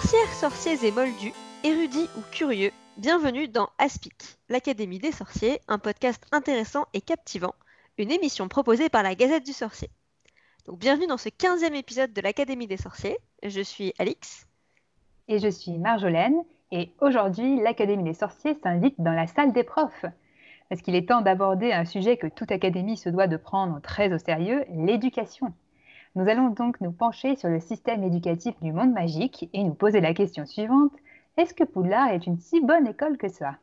Sorcières, sorciers et moldus, érudits ou curieux, bienvenue dans Aspic, l'Académie des sorciers, un podcast intéressant et captivant, une émission proposée par la Gazette du Sorcier. Donc bienvenue dans ce 15e épisode de l'Académie des sorciers. Je suis Alix. Et je suis Marjolaine. Et aujourd'hui, l'Académie des sorciers s'invite dans la salle des profs. Parce qu'il est temps d'aborder un sujet que toute académie se doit de prendre très au sérieux, l'éducation. Nous allons donc nous pencher sur le système éducatif du monde magique et nous poser la question suivante. Est-ce que Poudlard est une si bonne école que ça?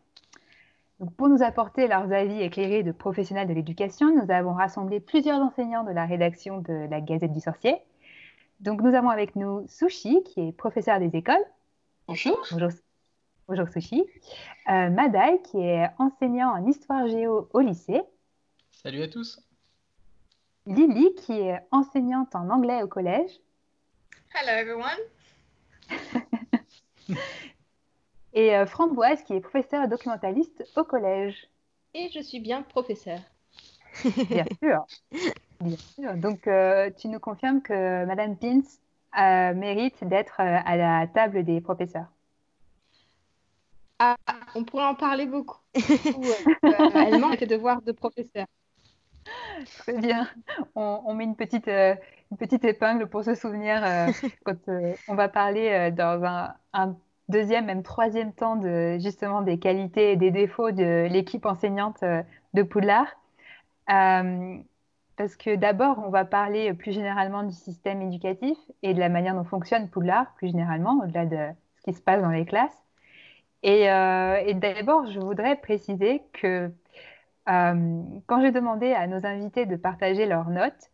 Donc, Pour nous apporter leurs avis éclairés de professionnels de l'éducation, nous avons rassemblé plusieurs enseignants de la rédaction de la Gazette du Sorcier. Donc nous avons avec nous Sushi, qui est professeur des écoles. Bonjour. Bonjour, Bonjour Sushi. Euh, Madai, qui est enseignant en histoire géo au lycée. Salut à tous. Lily, qui est enseignante en anglais au collège. Hello everyone. Et euh, Framboise, qui est professeure documentaliste au collège. Et je suis bien professeur. bien sûr. Bien sûr. Donc, euh, tu nous confirmes que Madame Pins euh, mérite d'être euh, à la table des professeurs. Ah, on pourrait en parler beaucoup. Elle manque de devoirs de professeur. Très bien. On, on met une petite, euh, une petite épingle pour se souvenir euh, quand euh, on va parler dans un, un deuxième, même troisième temps de justement des qualités et des défauts de l'équipe enseignante de Poudlard. Parce que d'abord, on va parler plus généralement du système éducatif et de la manière dont fonctionne Poudlard, plus généralement, au-delà de ce qui se passe dans les classes. Et, et d'abord, je voudrais préciser que euh, quand j'ai demandé à nos invités de partager leurs notes,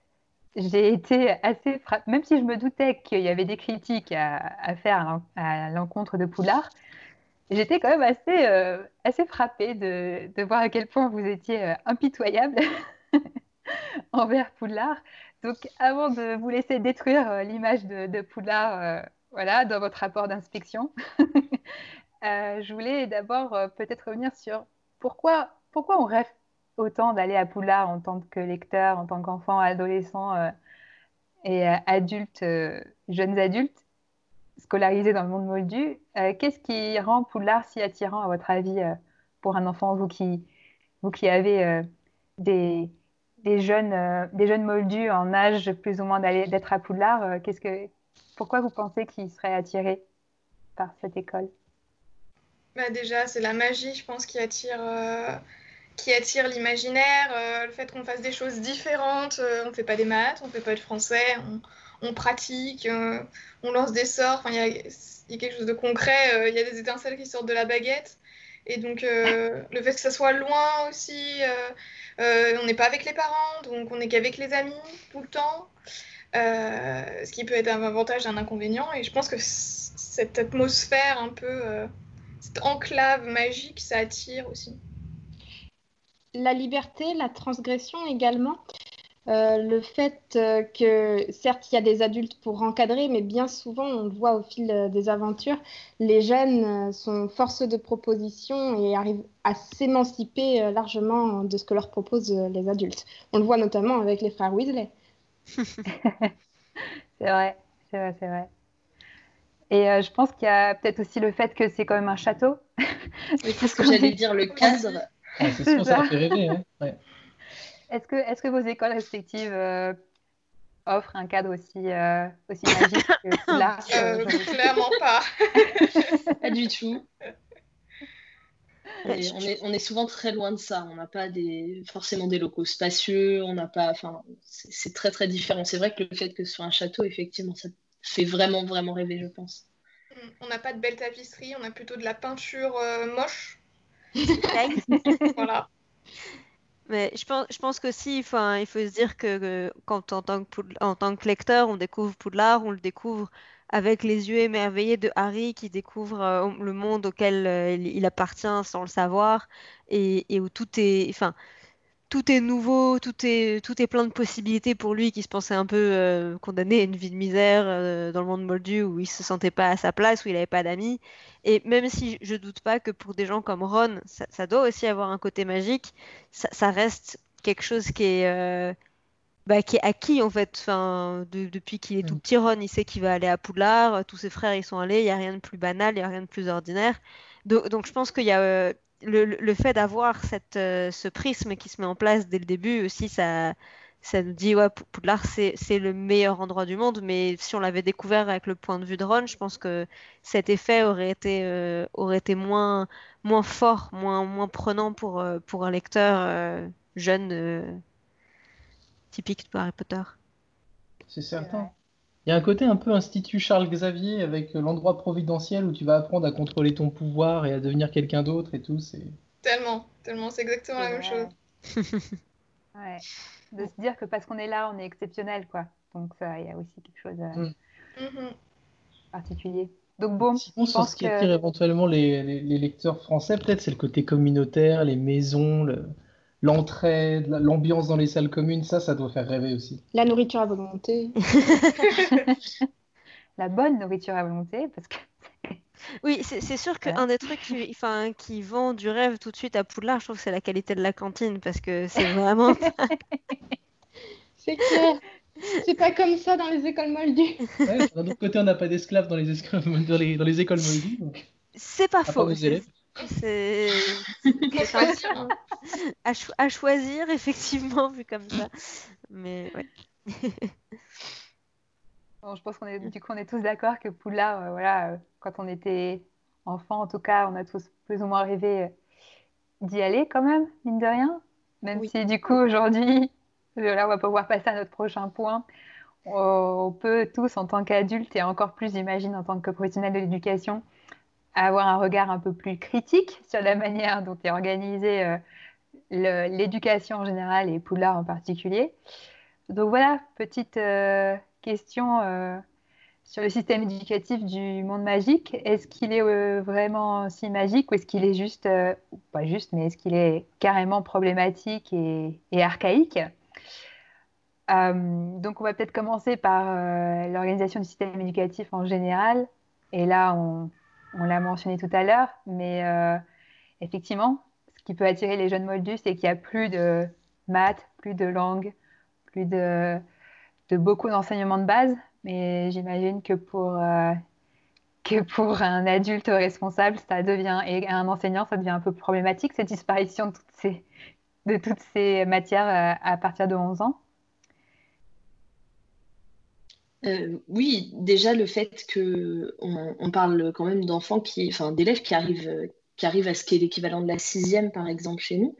j'ai été assez frappée, même si je me doutais qu'il y avait des critiques à, faire à l'en- à l'encontre de Poudlard, j'étais quand même assez, euh, assez frappée de, de voir à quel point vous étiez euh, impitoyable envers Poudlard. Donc, avant de vous laisser détruire l'image de, de Poudlard, euh, voilà, dans votre rapport d'inspection, je voulais d'abord peut-être revenir sur pourquoi, pourquoi on rêve autant d'aller à Poudlard en tant que lecteur, en tant qu'enfant, adolescent euh, et euh, adulte, euh, jeunes adultes scolarisés dans le monde moldu. Euh, Qu'est-ce qui rend Poudlard si attirant à votre avis pour un enfant, vous qui, vous qui avez des, des jeunes, des jeunes moldus en âge plus ou moins d'être à Poudlard, qu'est-ce que, pourquoi vous pensez qu'ils seraient attirés par cette école? Bah déjà, c'est la magie, je pense, qui attire, qui attire l'imaginaire, euh, le fait qu'on fasse des choses différentes. euh, on fait pas des maths, on fait pas de français, on, pratique, euh, on lance des sorts. Il y a, quelque chose de concret. Il y a des étincelles qui sortent de la baguette. Et donc, le fait que ça soit loin aussi, on n'est pas avec les parents, donc on n'est qu'avec les amis tout le temps. Ce qui peut être un avantage et un inconvénient. Et je pense que cette atmosphère un peu, cette enclave magique, ça attire aussi. La liberté, la transgression également. Euh, le fait euh, que, certes, il y a des adultes pour encadrer, mais bien souvent, on le voit au fil euh, des aventures, les jeunes sont force de proposition et arrivent à s'émanciper largement de ce que leur proposent les adultes. On le voit notamment avec les frères Weasley. C'est vrai, c'est vrai, c'est vrai. Et euh, je pense qu'il y a peut-être aussi le fait que c'est quand même un château. Mais qu'est-ce que j'allais dire, le cadre C'est sûr, ça ça. fait rêver. hein. Ouais. Est-ce que, vos écoles respectives euh, offrent un cadre aussi, euh, aussi magique que Poudlard Euh, clairement pas. Pas du tout. Et on, est, on est souvent très loin de ça. On n'a pas des, forcément des locaux spacieux. On n'a pas, enfin, c'est très très différent. C'est vrai que le fait que ce soit un château, effectivement, ça fait vraiment vraiment rêver, je pense. On n'a pas de belles tapisseries, on a plutôt de la peinture euh, moche. Voilà. Mais je pense, je pense qu'aussi, enfin, il faut se dire que, que quand en tant que, en tant que lecteur, on découvre Poudlard, on le découvre avec les yeux émerveillés de Harry qui découvre euh, le monde auquel euh, il, il appartient sans le savoir et, et où tout est, enfin, tout est nouveau, tout est, tout est plein de possibilités pour lui qui se pensait un peu euh, condamné à une vie de misère euh, dans le monde moldu où il se sentait pas à sa place, où il n'avait pas d'amis. Et même si je doute pas que pour des gens comme Ron, ça, ça doit aussi avoir un côté magique, ça, ça reste quelque chose qui est, euh, bah, qui est acquis en fait. Enfin, de- depuis qu'il est tout Mm. petit, Ron, il sait qu'il va aller à Poudlard. Tous ses frères, ils sont allés. Il n'y a rien de plus banal, il n'y a rien de plus ordinaire. Do- Donc, je pense qu'il y a le, fait d'avoir cette, euh, ce prisme qui se met en place dès le début aussi, ça, ça nous dit ouais, Pou- Poudlard, c'est, le meilleur endroit du monde. Mais si on l'avait découvert avec le point de vue de Ron, je pense que cet effet aurait été, euh, aurait été moins, moins fort, moins, moins prenant pour, euh, pour un lecteur jeune. typique de Harry Potter. C'est certain. Il y a un côté un peu Institut Charles Xavier avec euh, l'endroit providentiel où tu vas apprendre à contrôler ton pouvoir et à devenir quelqu'un d'autre et tout. C'est Tellement, tellement, c'est exactement la même chose. Ouais. De se dire que parce qu'on est là, on est exceptionnel, quoi. Donc ça, il y a aussi quelque chose de Mm. Mhm. particulier. Donc bon, Sinon, je sur pense ce qui que attire éventuellement les, les- les lecteurs français, peut-être c'est le côté communautaire, les maisons, le- l'entraide, la- l'ambiance dans les salles communes. Ça, ça doit faire rêver aussi. La nourriture à volonté. la bonne nourriture à volonté, parce que Oui, c'est sûr Ouais. qu'un des trucs qui, enfin, qui vend du rêve tout de suite à Poudlard, je trouve que c'est la qualité de la cantine parce que c'est vraiment. C'est clair. C'est pas comme ça dans les écoles moldues. Ouais, d'un autre côté, on n'a pas d'esclaves dans les, esclaves- dans les, dans les écoles moldues, donc C'est pas à faux. C'est- hein. à, cho- à choisir, effectivement, vu comme ça. Mais ouais. bon, je pense qu'on est du coup on est tous d'accord que Poudlard, euh, voilà, euh, quand on était enfant, en tout cas, on a tous plus ou moins rêvé euh, d'y aller quand même, mine de rien. Même Oui. si du coup aujourd'hui, là on va pouvoir passer à notre prochain point. On on peut tous, en tant qu'adultes et encore plus, j'imagine, en tant que professionnels de l'éducation, avoir un regard un peu plus critique sur la manière dont est organisée euh, l'éducation en général et Poudlard en particulier. Donc voilà, petite euh, question euh, sur le système éducatif du monde magique. Est-ce qu'il est vraiment si magique ou est-ce qu'il est juste, pas juste, mais est-ce qu'il est carrément problématique et, et archaïque? Donc on va peut-être commencer par l'organisation du système éducatif en général. Et là, on, on l'a mentionné tout à l'heure, mais euh, effectivement, ce qui peut attirer les jeunes moldus, c'est qu'il n'y a plus de maths, plus de langue, plus de, de beaucoup d'enseignements de base. Mais j'imagine que pour, euh, un adulte responsable, ça devient, et un enseignant, ça devient un peu problématique, cette disparition de toutes ces, de toutes ces matières euh, à partir de 11 ans. Euh, oui, déjà le fait que on, on parle quand même d'enfants qui, enfin d'élèves qui arrivent, euh, qui arrivent à ce qui est l'équivalent de la sixième par exemple chez nous,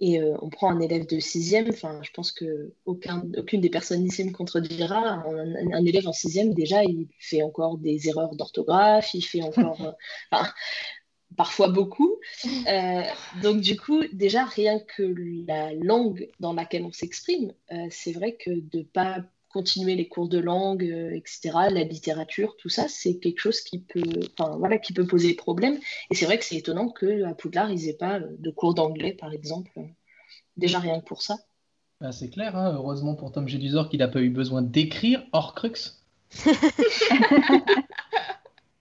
et euh, on prend un élève de sixième, enfin je pense que aucun, aucune des personnes ici me contredira, un, un élève en sixième déjà il fait encore des erreurs d'orthographe, il fait encore, euh, parfois beaucoup. Euh, donc du coup, déjà, rien que la langue dans laquelle on s'exprime, euh, c'est vrai que de pas continuer les cours de langue, euh, etc., la littérature, tout ça, c'est quelque chose qui peut, enfin, voilà, qui peut poser problème. Et c'est vrai que c'est étonnant qu'à Poudlard, ils aient pas de cours d'anglais, par exemple. Déjà rien que pour ça. Bah, c'est clair, hein, heureusement pour Tom Jedusor qu'il n'a pas eu besoin d'écrire Horcrux.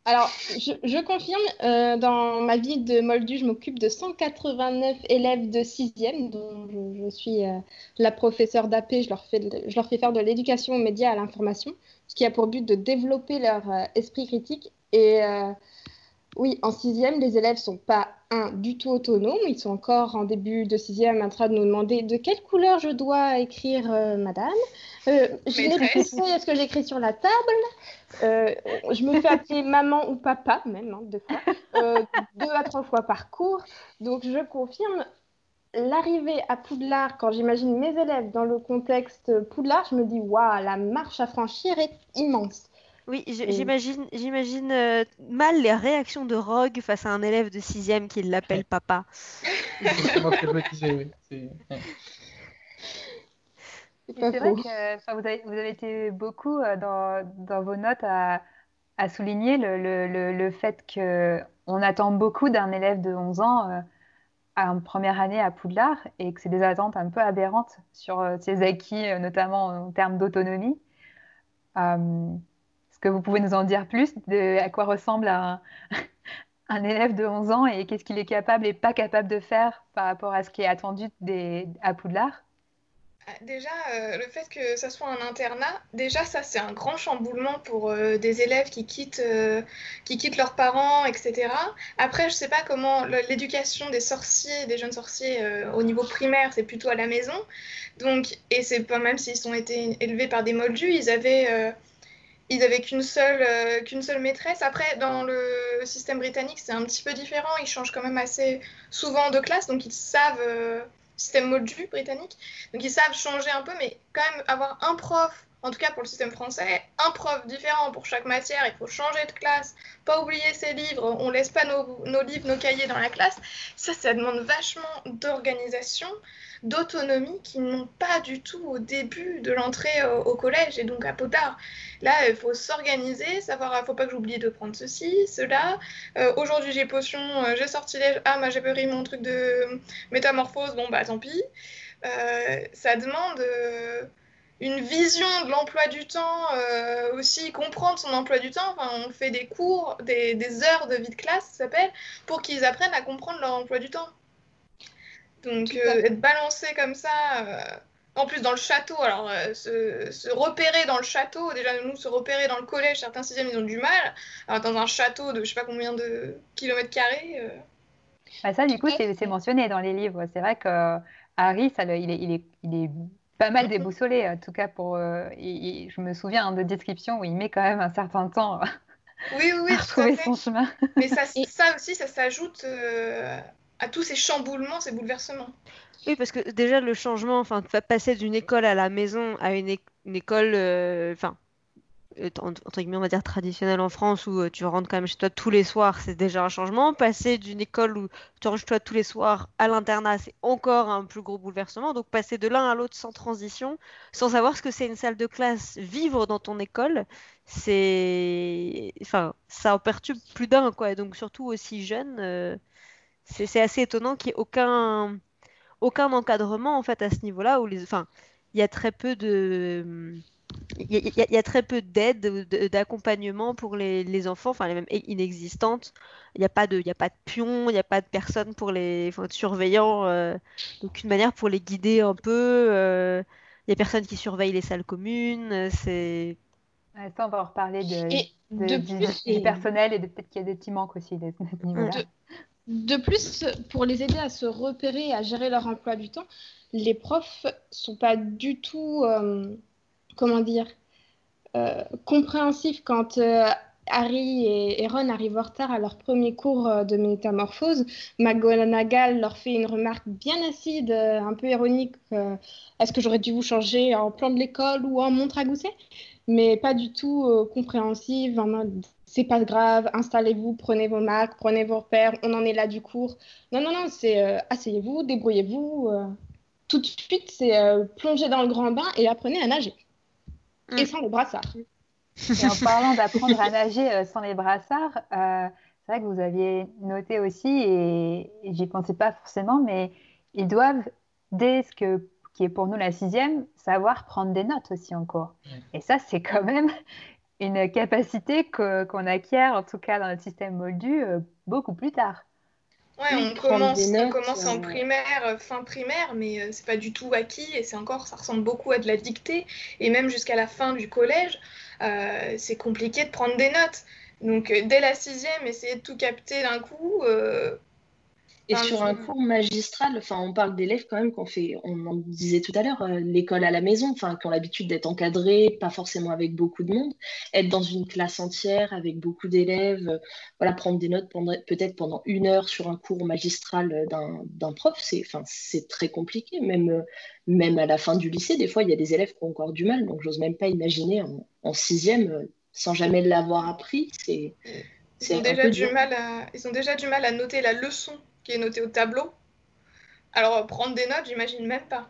Alors, je, je confirme, euh, dans ma vie de Moldu, je m'occupe de 189 élèves de 6e, dont je, je suis euh, la professeure d'AP. Je, leur fais je leur fais faire de l'éducation aux médias à l'information, ce qui a pour but de développer leur euh, esprit critique. Et euh, oui, en 6e, les élèves sont pas, un, du tout autonomes. Ils sont encore en début de 6e en train de nous demander de quelle couleur je dois écrire, euh, madame. Euh, je l'ai répété, est-ce que j'écris sur la table Euh, je me fais appeler maman ou papa, même, hein, deux fois, deux à trois fois par cours. Donc, je confirme, l'arrivée à Poudlard, quand j'imagine mes élèves dans le contexte Poudlard, je me dis, waouh, la marche à franchir est immense. Oui, Et- j'imagine, euh, mal les réactions de Rogue face à un élève de sixième qui l'appelle papa. C'est vrai que enfin, vous avez, vous avez été beaucoup euh, dans, dans vos notes à, à souligner le, le, le, le fait qu'on attend beaucoup d'un élève de 11 ans euh, en première année à Poudlard et que c'est des attentes un peu aberrantes sur euh, ses acquis, euh, notamment en termes d'autonomie. Euh, que vous pouvez nous en dire plus de à quoi ressemble un, un élève de 11 ans et qu'est-ce qu'il est capable et pas capable de faire par rapport à ce qui est attendu des, à Poudlard? Ah, déjà, euh, le fait que ça soit un internat, déjà ça c'est un grand chamboulement pour euh, des élèves qui quittent, euh, qui quittent leurs parents, etc. Après, je sais pas comment l'éducation des sorciers, des jeunes sorciers au niveau primaire, c'est plutôt à la maison. Donc, et c'est pas même s'ils ont été élevés par des moldus, ils avaient, ils avaient qu'une seule, qu'une seule maîtresse. Après, dans le système britannique, c'est un petit peu différent. Ils changent quand même assez souvent de classe, donc ils savent système moldu britannique. Donc ils savent changer un peu, mais quand même avoir un prof, en tout cas pour le système français, un prof différent pour chaque matière, il faut changer de classe, pas oublier ses livres, on laisse pas nos, nos livres, nos cahiers dans la classe. Ça, ça demande vachement d'organisation d'autonomie qu'ils n'ont pas du tout au début de l'entrée au, collège et donc à Potard. Là, il faut s'organiser, savoir, il faut pas que j'oublie de prendre ceci, cela. Euh, aujourd'hui, j'ai potion, euh, j'ai sorti les... Ah, moi, j'ai pris mon truc de métamorphose, bon, bah tant pis. Euh, ça demande une vision de l'emploi du temps, aussi comprendre son emploi du temps. Enfin, on fait des cours, des, des heures de vie de classe, ça s'appelle, pour qu'ils apprennent à comprendre leur emploi du temps. Donc euh, être balancé comme ça, euh, en plus dans le château, alors euh, se, repérer dans le château, déjà nous se repérer dans le collège, certains sixièmes ils ont du mal, alors dans un château de je sais pas combien de kilomètres carrés. Bah, ça du coup c'est mentionné dans les livres, c'est vrai que Harry, ça, il, est, il, est, il est pas mal déboussolé, en tout cas pour. je me souviens hein, de descriptions où il met quand même un certain temps oui, oui, à trouver son chemin. Mais ça, ça aussi, ça s'ajoute à tous ces chamboulements, ces bouleversements. Oui, parce que déjà le changement, enfin, passer d'une école à la maison à une, école, euh, enfin, euh, entre guillemets, on va dire traditionnelle en France où euh, tu rentres quand même chez toi tous les soirs, c'est déjà un changement. Passer d'une école où tu rentres chez toi tous les soirs à l'internat, c'est encore un plus gros bouleversement. Donc passer de l'un à l'autre sans transition, sans savoir ce que c'est une salle de classe, vivre dans ton école, c'est, enfin, ça en perturbe plus d'un, quoi. Et donc surtout aussi jeune c'est assez étonnant qu'il n'y ait aucun, aucun encadrement en fait à ce niveau-là où enfin, il y a très peu de, il y, a, très peu d'aide, d'accompagnement pour les, enfants, enfin les même inexistantes. Il n'y a pas de, il a pas de pion, il n'y a pas de personne pour les, enfin, de surveillants, euh, aucune manière pour les guider un peu. Euh, il n'y a personne qui surveille les salles communes. C'est ça, on va en reparler de, du, personnel et peut-être qu'il y a des petits manques aussi de niveau-là. De plus, pour les aider à se repérer et à gérer leur emploi du temps, les profs sont pas du tout, euh, comment dire, euh, compréhensifs quand euh, Harry et, Ron arrivent en retard à leur premier cours de métamorphose. McGonagall leur fait une remarque bien acide, un peu ironique. Est-ce que j'aurais dû vous changer en plan de l'école ou en montre à gousset? Mais pas du tout compréhensive, en mode c'est pas grave, installez-vous, prenez vos marques, prenez vos repères, on en est là du cours. Non, non, non, c'est euh, asseyez-vous, débrouillez-vous. Euh. tout de suite, c'est euh, plonger dans le grand bain et apprenez à nager. Mm. Et sans les brassards. Et en parlant d'apprendre à nager sans les brassards, c'est vrai que vous aviez noté aussi, et, j'y pensais pas forcément, mais ils doivent, dès ce que, qui est pour nous la sixième, savoir prendre des notes aussi en cours. Et ça, c'est quand même une capacité qu'on acquiert, en tout cas dans notre système moldu, euh, beaucoup plus tard. Ouais, on commence, on commence en euh, primaire, euh, fin primaire, mais c'est pas du tout acquis et c'est encore, ça ressemble beaucoup à de la dictée. Et même jusqu'à la fin du collège, c'est compliqué de prendre des notes. Donc dès la sixième, essayer de tout capter d'un coup, et sur un cours magistral, enfin, on parle d'élèves quand même qu'on fait, on en disait tout à l'heure, euh, l'école à la maison, enfin, qui ont l'habitude d'être encadrés, pas forcément avec beaucoup de monde, être dans une classe entière avec beaucoup d'élèves, euh, voilà, prendre des notes peut-être pendant une heure sur un cours magistral euh, d'un prof, c'est, enfin, c'est très compliqué, même, même à la fin du lycée, des fois, il y a des élèves qui ont encore du mal, donc j'ose même pas imaginer en, sixième, sans jamais l'avoir appris, c'est. Ils ont, déjà du mal à, ils ont déjà du mal à noter la leçon qui est noté au tableau. Alors, prendre des notes, j'imagine même pas.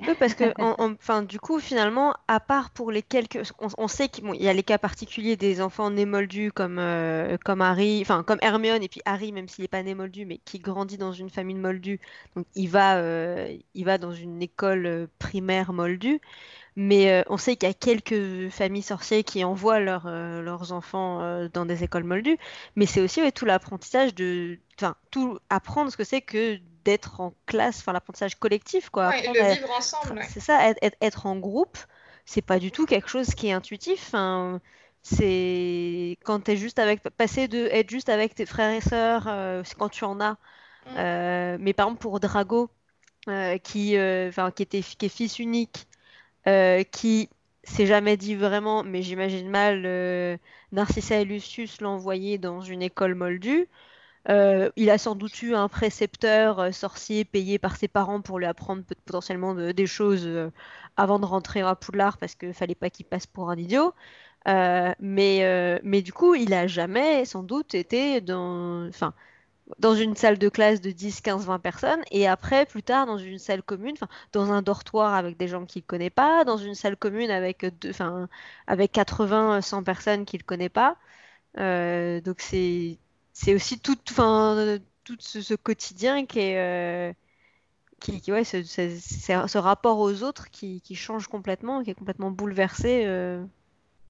Oui, parce que, du coup, finalement, à part pour les quelques, on, sait qu'il y a les cas particuliers des enfants nés moldus comme euh, comme Harry, enfin comme Hermione et puis Harry, même s'il n'est pas né moldu, mais qui grandit dans une famille moldue, donc il va euh, il va dans une école euh, primaire moldue. Mais on sait qu'il y a quelques familles sorcières qui envoient leurs enfants dans des écoles moldues. Mais c'est aussi tout l'apprentissage de, enfin, tout apprendre ce que c'est que d'être en classe, enfin l'apprentissage collectif, quoi. Ouais, le vivre ensemble. C'est ça, être, en groupe, c'est pas du tout quelque chose qui est intuitif. c'est quand tu es juste avec, passer de être juste avec tes frères et sœurs, c'est quand tu en as. Mm. mais par exemple pour Drago, qui, qui était qui est fils unique, qui s'est jamais dit vraiment, mais j'imagine mal Narcissa et Lucius l'envoyer dans une école moldue. Euh, il a sans doute eu un précepteur euh, sorcier payé par ses parents pour lui apprendre potentiellement des choses euh, avant de rentrer à Poudlard parce qu'il fallait pas qu'il passe pour un idiot. mais, mais du coup, il a jamais sans doute été dans, dans une salle de classe de 10, 15, 20 personnes et après, plus tard, dans une salle commune, dans un dortoir avec des gens qu'il ne connaît pas, dans une salle commune avec, avec 80, 100 personnes qu'il ne connaît pas. donc c'est aussi tout, tout ce, quotidien qui est, euh, qui, ouais, ce, ce, rapport aux autres qui, qui, change complètement, qui est complètement bouleversé. Euh.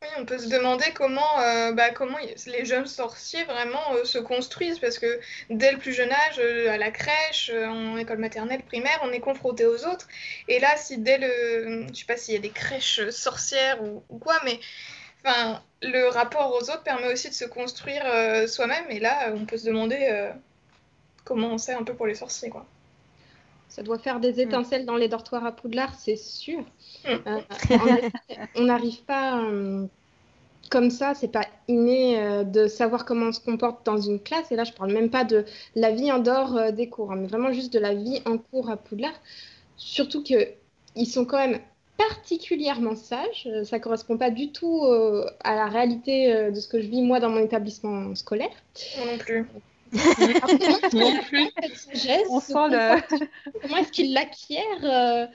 Oui, on peut se demander comment, euh, bah, comment les jeunes sorciers vraiment se construisent, parce que dès le plus jeune âge, à la crèche, en école maternelle, primaire, on est confronté aux autres. Et là, si dès le, je sais pas s'il y a des crèches sorcières ou, ou quoi, mais Enfin, le rapport aux autres permet aussi de se construire euh, soi-même. Et là, on peut se demander euh, comment on sait un peu pour les sorciers, quoi. Ça doit faire des mm. étincelles dans les dortoirs à Poudlard, c'est sûr. Mm. Euh, on n'arrive pas comme ça, c'est pas inné de savoir comment on se comporte dans une classe. Et là, je parle même pas de la vie en dehors des cours, hein, mais vraiment juste de la vie en cours à Poudlard. Surtout que ils sont quand même particulièrement sage. Euh, ça correspond pas du tout euh, à la réalité euh, de ce que je vis moi dans mon établissement scolaire. non plus. Non plus. On sent le... Comment est-ce qu'ils l'acquièrent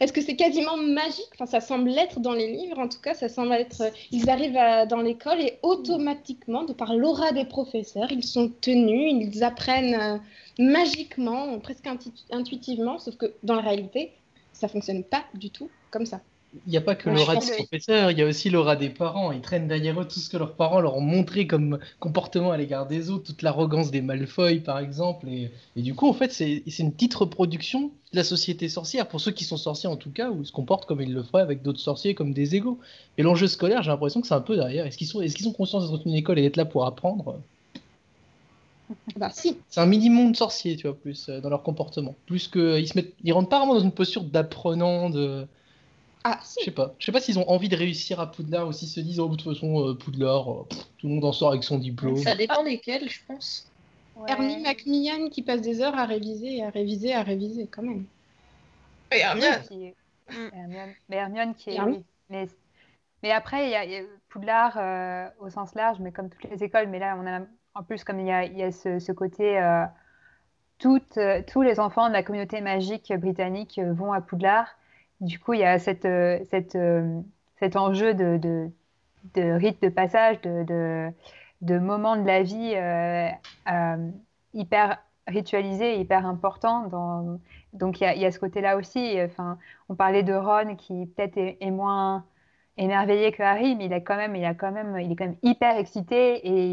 Est-ce que c'est quasiment magique? Enfin, ça semble l'être dans les livres. En tout cas, ça semble être. Ils arrivent dans l'école et automatiquement, de par l'aura des professeurs, ils sont tenus, ils apprennent magiquement, presque intuitivement. Sauf que dans la réalité, ça fonctionne pas du tout comme ça. Il n'y a pas que l'aura des professeurs, il y a aussi l'aura des parents. Ils traînent derrière eux tout ce que leurs parents leur ont montré comme comportement à l'égard des autres, toute l'arrogance des Malfoy par exemple. Et, du coup, en fait, c'est une petite reproduction de la société sorcière, pour ceux qui sont sorciers en tout cas, ou se comportent comme ils le feraient avec d'autres sorciers comme des égaux. Et l'enjeu scolaire, j'ai l'impression que c'est un peu derrière. Est-ce qu'ils sont, est qu'ils conscience d'être une école et d'être là pour apprendre? Bah, si. C'est un mini-monde sorcier, tu vois, plus euh, dans leur comportement. Plus que ils se mettent, ils rentrent pas vraiment dans une posture d'apprenant, de. Ah, Je sais pas. Je sais pas s'ils ont envie de réussir à Poudlard ou s'ils se disent, oh, de toute façon, euh, Poudlard, euh, tout le monde en sort avec son diplôme. Ça dépend desquels, je pense. Hermie Macmillan qui passe des heures à réviser, à réviser, à réviser, quand même. Et Hermione. Qui... Hermione. Mais Hermione qui est. Mais... mais après, il y, a, Poudlard au sens large, mais comme toutes les écoles, mais là, on a en plus, comme il y a, ce, côté, euh, euh, tous les enfants de la communauté magique britannique euh, vont à Poudlard. Du coup, il y a cette, cet enjeu de, de, rite de passage, de, de, moment de la vie hyper ritualisé, hyper important. Donc, il y, a, ce côté-là aussi. Enfin, on parlait de Ron qui peut-être est, moins émerveillé que Harry, mais il quand même, il a quand même, il est quand même hyper excité et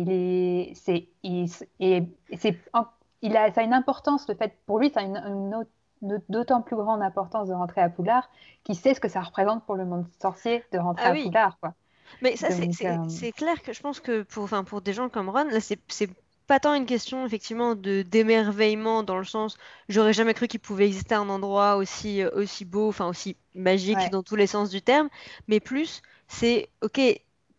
il a, ça a une importance. Le fait, pour lui, ça a une, d'autant plus grande importance de rentrer à Poudlard, qu'il sait ce que ça représente pour le monde sorcier de rentrer ah à Poudlard, quoi. Mais ça, c'est, euh, c'est, clair que je pense que pour, pour des gens comme Ron, là, c'est pas tant une question effectivement de d'émerveillement dans le sens j'aurais jamais cru qu'il pouvait exister un endroit aussi euh, aussi beau enfin aussi magique dans tous les sens du terme mais plus c'est ok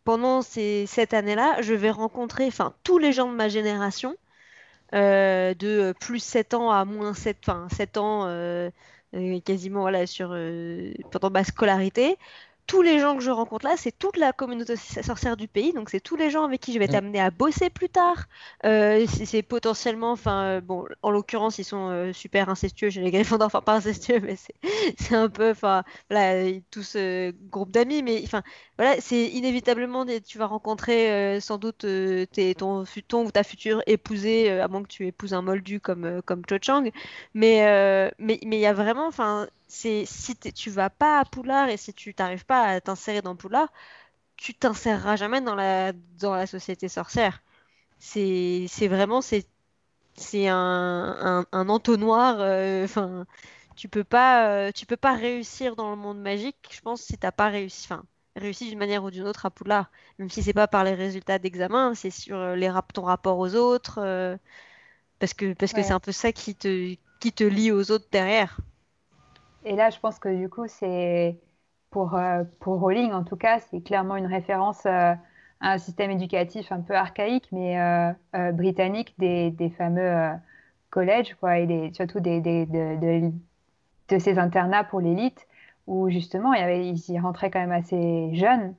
pendant ces, cette année-là je vais rencontrer enfin tous les gens de ma génération euh, de plus 7 ans à moins 7 enfin 7 ans euh, quasiment voilà sur pendant ma scolarité tous les gens que je rencontre là, c'est toute la communauté sorcière du pays, donc c'est tous les gens avec qui je vais être amenée à bosser plus tard. Euh, c'est potentiellement, enfin, euh, bon, en l'occurrence, ils sont euh, super incestueux chez les Gryffondors, enfin pas incestueux, mais c'est un peu, enfin, voilà, tout ce groupe d'amis, mais enfin, voilà, c'est inévitablement, tu vas rencontrer sans doute tes, ton, ton ou ta future épousée, à moins que tu épouses un moldu comme, comme Cho Chang, mais mais il y a vraiment, enfin c'est si tu vas pas à Poulard et si tu t'arrives pas à t'insérer dans Poulard, tu t'inséreras jamais dans la, dans la société sorcière. C'est vraiment, c'est c'est un, un, entonnoir. Enfin, tu peux pas, tu peux pas réussir dans le monde magique. Je pense si t'as pas réussi, enfin, réussi d'une manière ou d'une autre à Poudlard, même si c'est pas par les résultats d'examen, c'est sur les ton rapport aux autres, parce que parce que c'est un peu ça qui te qui te lie aux autres derrière. Et là, je pense que du coup, c'est pour, euh, pour Rowling, en tout cas, c'est clairement une référence euh, à un système éducatif un peu archaïque, mais euh, britannique, des, fameux collèges, quoi, et surtout des, de, ces internats pour l'élite, où justement, ils y rentraient quand même assez jeunes.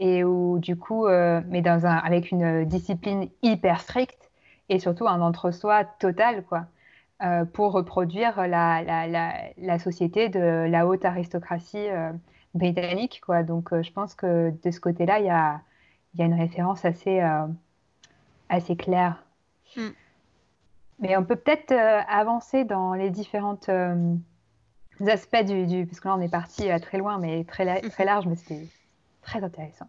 et où du coup, mais avec une discipline hyper stricte et surtout un entre-soi total, quoi. Euh, pour reproduire la, la, la, société de la haute aristocratie euh, britannique. Quoi. Donc euh, je pense que de ce côté-là, il y a, y a, une référence assez, assez claire. Hmm. Mais on peut peut-être avancer dans les différents aspects du, du, Parce que là, on est parti très loin, mais très, très large, mais c'était très intéressant.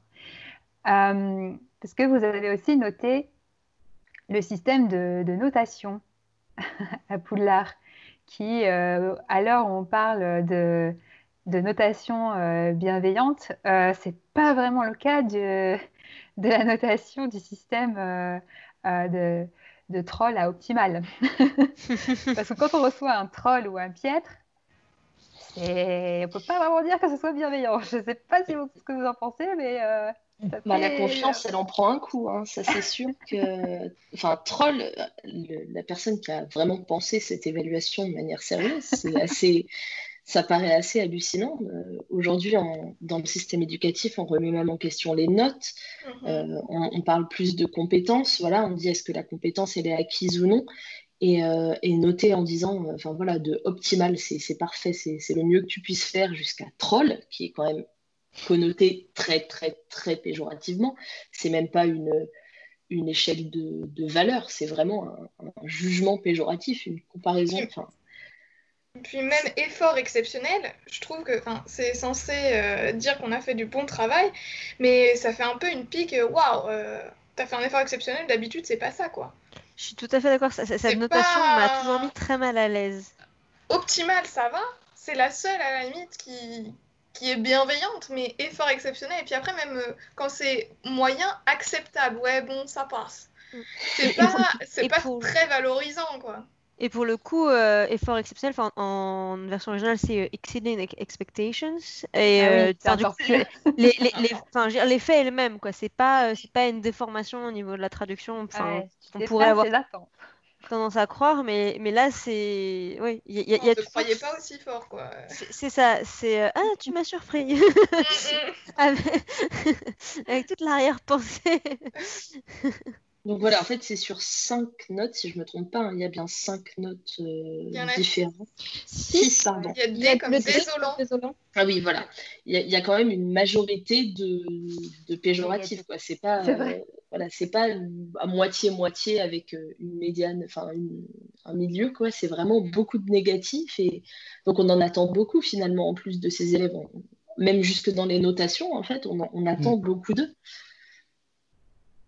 parce que vous avez aussi noté le système de, de notation à Poudlard, qui, euh, à l'heure où on parle de, notation euh, bienveillante, euh, c'est pas vraiment le cas de, la notation du système de, de troll à optimal. Parce que quand on reçoit un troll ou un piètre, on ne peut pas vraiment dire que ce soit bienveillant. Je ne sais pas si vous, ce que vous en pensez, mais bah, La confiance, elle en prend un coup. Hein. Ça, c'est sûr que. Enfin, Troll, la personne qui a vraiment pensé cette évaluation de manière sérieuse, c'est assez. Ça paraît assez hallucinant. Euh, aujourd'hui, dans le système éducatif, on remet même en question les notes. Mm-hmm. Euh, on, parle plus de compétences. Voilà, on dit est-ce que la compétence elle est acquise ou non? Et, euh, et noter en disant, enfin voilà, de optimal, c'est parfait, c'est le mieux que tu puisses faire jusqu'à troll, qui est quand même connoté très, très, très péjorativement. C'est même pas une, une échelle de, de valeur, c'est vraiment un, jugement péjoratif, une comparaison. Enfin, puis même effort exceptionnel, je trouve que c'est censé euh, dire qu'on a fait du bon travail, mais ça fait un peu une pique, euh, waouh, euh, t'as fait un effort exceptionnel, d'habitude c'est pas ça quoi. Je suis tout à fait d'accord, cette notation m'a toujours mis très mal à l'aise. Optimal ça va, c'est la seule à la limite qui, qui est bienveillante, mais effort exceptionnel. Et puis après, même euh, quand c'est moyen, acceptable, ouais, bon, ça passe. C'est pas, c'est pas très valorisant, quoi. Et pour le coup, euh, effort exceptionnel, en, version originale, c'est euh, exceeding expectations. Et ah les, les, les, l'effet est le même, quoi. C'est pas, c'est pas une déformation au niveau de la traduction. Enfin, on pourrait avoir tendance à croire, mais, mais là, c'est. Oui, il y a. Y a, croyais pas aussi fort, quoi. C'est ça, c'est. Euh, ah, tu m'as surpris avec... toute l'arrière-pensée. Donc voilà, en fait, c'est sur cinq notes, si je ne me trompe pas, hein. il y a bien cinq notes euh, différentes. Six, pardon. Il y a des comme désolant. Ah oui, voilà. Il y, a, quand même une majorité de, de péjoratifs, quoi. C'est pas. Euh, voilà, c'est pas à moitié-moitié avec euh, une médiane, enfin un milieu, quoi. C'est vraiment beaucoup de négatifs et donc on en attend beaucoup finalement en plus de ces élèves, même jusque dans les notations, en fait, on, on attend mm. beaucoup d'eux.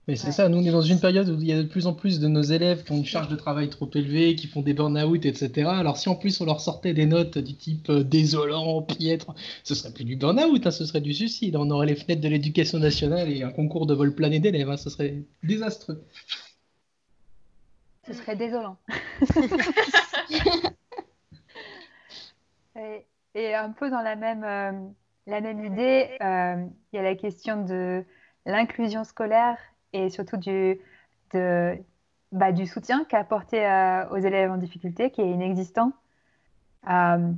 Mais c'est ça, nous on est dans une période où il y a de plus en plus de nos élèves qui ont une charge de travail trop élevée, qui font des burn-out, etc. Alors si en plus on leur sortait des notes du type euh, désolant, piètre, ce serait plus du burn-out, hein, ce serait du suicide. On aurait les fenêtres de l'éducation nationale et un concours de vol plané d'élèves, hein, ce serait désastreux. Ce serait désolant. et, un peu dans la même, euh, la même idée, euh, il y a la question de l'inclusion scolaire et surtout du, de, bah, du soutien qu'a apporté euh, aux élèves en difficulté, qui est inexistant. Euh,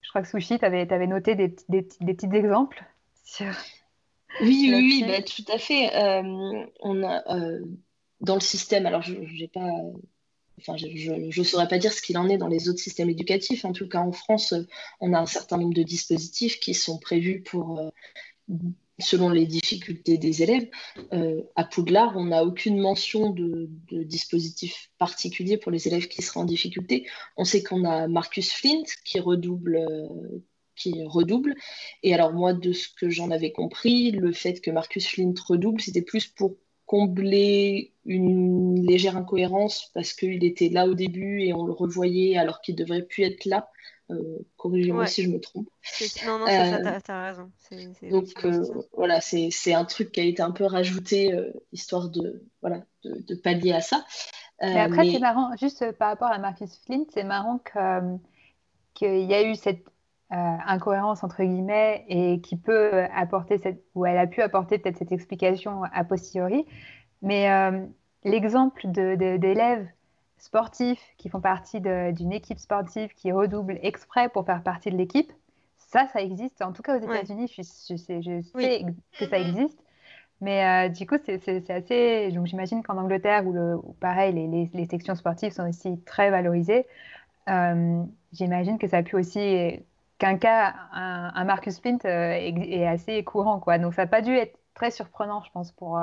je crois que Sushi, tu avais, avais, noté des, des, des, petits exemples sur. Oui, oui, bah, tout à fait. Euh, on a, dans le système, alors je n'ai pas. Enfin, je ne saurais pas dire ce qu'il en est dans les autres systèmes éducatifs. En tout cas, en France, on a un certain nombre de dispositifs qui sont prévus pour selon les difficultés des élèves. Euh, à Poudlard, on n'a aucune mention de, dispositif particulier pour les élèves qui seraient en difficulté. On sait qu'on a Marcus Flint qui redouble, euh, qui redouble. Et alors moi, de ce que j'en avais compris, le fait que Marcus Flint redouble, c'était plus pour combler une légère incohérence parce qu'il était là au début et on le revoyait alors qu'il devrait plus être là. Euh, corrigez-moi si je me trompe. Non, non, euh, t'as raison. donc euh, voilà, c'est un truc qui a été un peu rajouté histoire de, voilà, de, pallier à ça. Mais après, c'est marrant, juste par rapport à Marcus Flint, c'est marrant qu'il y a eu cette incohérence entre guillemets et qui peut apporter cette, ou elle a pu apporter peut-être cette explication a posteriori. Mais l'exemple d'élèves sportifs qui font partie d'une équipe sportive qui redouble exprès pour faire partie de l'équipe, ça, ça existe. En tout cas, aux États-Unis, je, je, sais, je sais que ça existe. Mais euh, du coup, c'est assez. Donc, j'imagine qu'en Angleterre, où, le, pareil, les, les, sections sportives sont aussi très valorisées, euh, j'imagine que ça a pu aussi. Qu'un cas, un, Marcus Pint euh, est, assez courant, quoi. Donc, ça n'a pas dû être très surprenant, je pense, pour.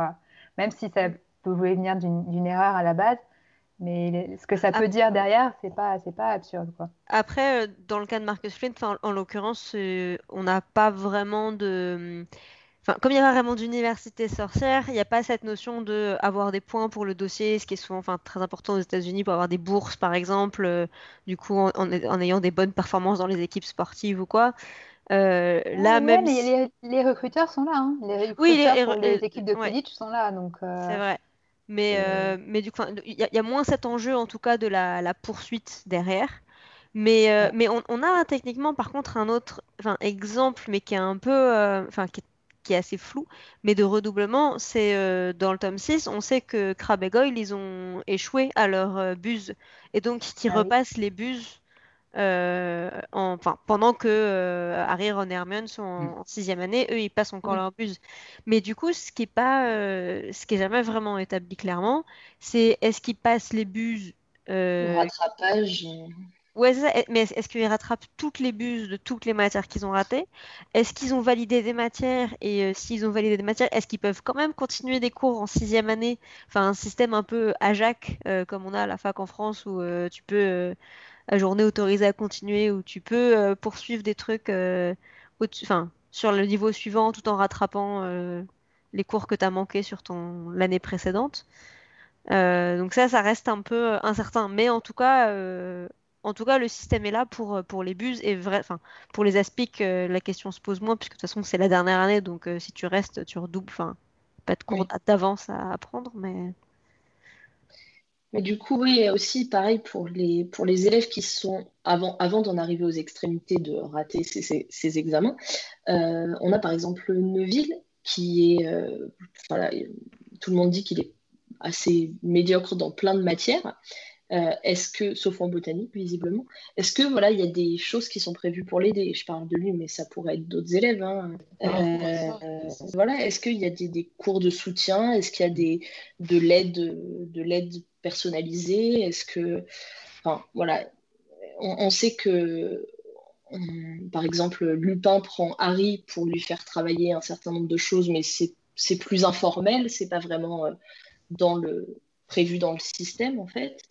même si ça pouvait venir d'une erreur à la base, mais ce que ça peut dire derrière, c'est pas, c'est pas absurde, quoi. Après, euh, dans le cas de Marcus Flint, en, l'occurrence, euh, on n'a pas vraiment de. Enfin, comme il n'y a pas vraiment d'université sorcière, il n'y a pas cette notion de avoir des points pour le dossier, ce qui est souvent enfin, très important aux États-Unis pour avoir des bourses, par exemple, euh, du coup, en, en, ayant des bonnes performances dans les équipes sportives ou quoi. là, ah même les, les, recruteurs sont là. Hein. Les recruteurs oui, les, pour les équipes de Quidditch sont là. Donc, C'est vrai. Mais, euh, mais du coup, il y, a moins cet enjeu en tout cas de la, poursuite derrière. Mais, euh, mais on, a techniquement par contre un autre exemple, mais qui est un peu, euh, enfin qui, est assez flou, mais de redoublement, c'est dans le tome 6, on sait que Crab et Goyle, ils ont échoué à leur buse. Et donc, qui ah repassent les buses enfin, pendant que euh, Harry, Ron et Hermione sont en, mm. sixième année, eux, ils passent encore leur buse. Mais du coup, ce qui est pas, euh, ce qui est jamais vraiment établi clairement, c'est est-ce qu'ils passent les buses rattrapage. Ouais, ça. Mais est-ce qu'ils rattrapent toutes les buses de toutes les matières qu'ils ont ratées? Est-ce qu'ils ont validé des matières? Et s'ils ont validé des matières, est-ce qu'ils peuvent quand même continuer des cours en sixième année? Enfin, un système un peu AJAC, comme on a à la fac en France, où tu peux journée autorisée à continuer où tu peux euh, poursuivre des trucs euh, enfin, sur le niveau suivant tout en rattrapant euh, les cours que tu as manqué sur ton l'année précédente. donc ça, ça reste un peu incertain. Mais en tout cas, en tout cas, le système est là pour, pour les buses et vrai, enfin, pour les aspics, la question se pose moins puisque de toute façon c'est la dernière année, donc si tu restes, tu redoubles. Enfin, pas de cours d'avance à apprendre, mais mais du coup, oui, aussi pareil pour les, pour les élèves qui sont, avant, d'en arriver aux extrémités de rater ces, examens, euh, on a par exemple Neuville qui est, euh, tout le monde dit qu'il est assez médiocre dans plein de matières. Euh, est-ce que, sauf en botanique visiblement, est-ce que voilà, il y a des choses qui sont prévues pour l'aider? Je parle de lui, mais ça pourrait être d'autres élèves. Hein. voilà, est-ce qu'il y a des, des, cours de soutien? Est-ce qu'il y a des, de l'aide, de l'aide personnalisé Est-ce que, enfin, voilà, on, sait que, par exemple, Lupin prend Harry pour lui faire travailler un certain nombre de choses, mais c'est plus informel, c'est pas vraiment euh, dans le prévu dans le système en fait.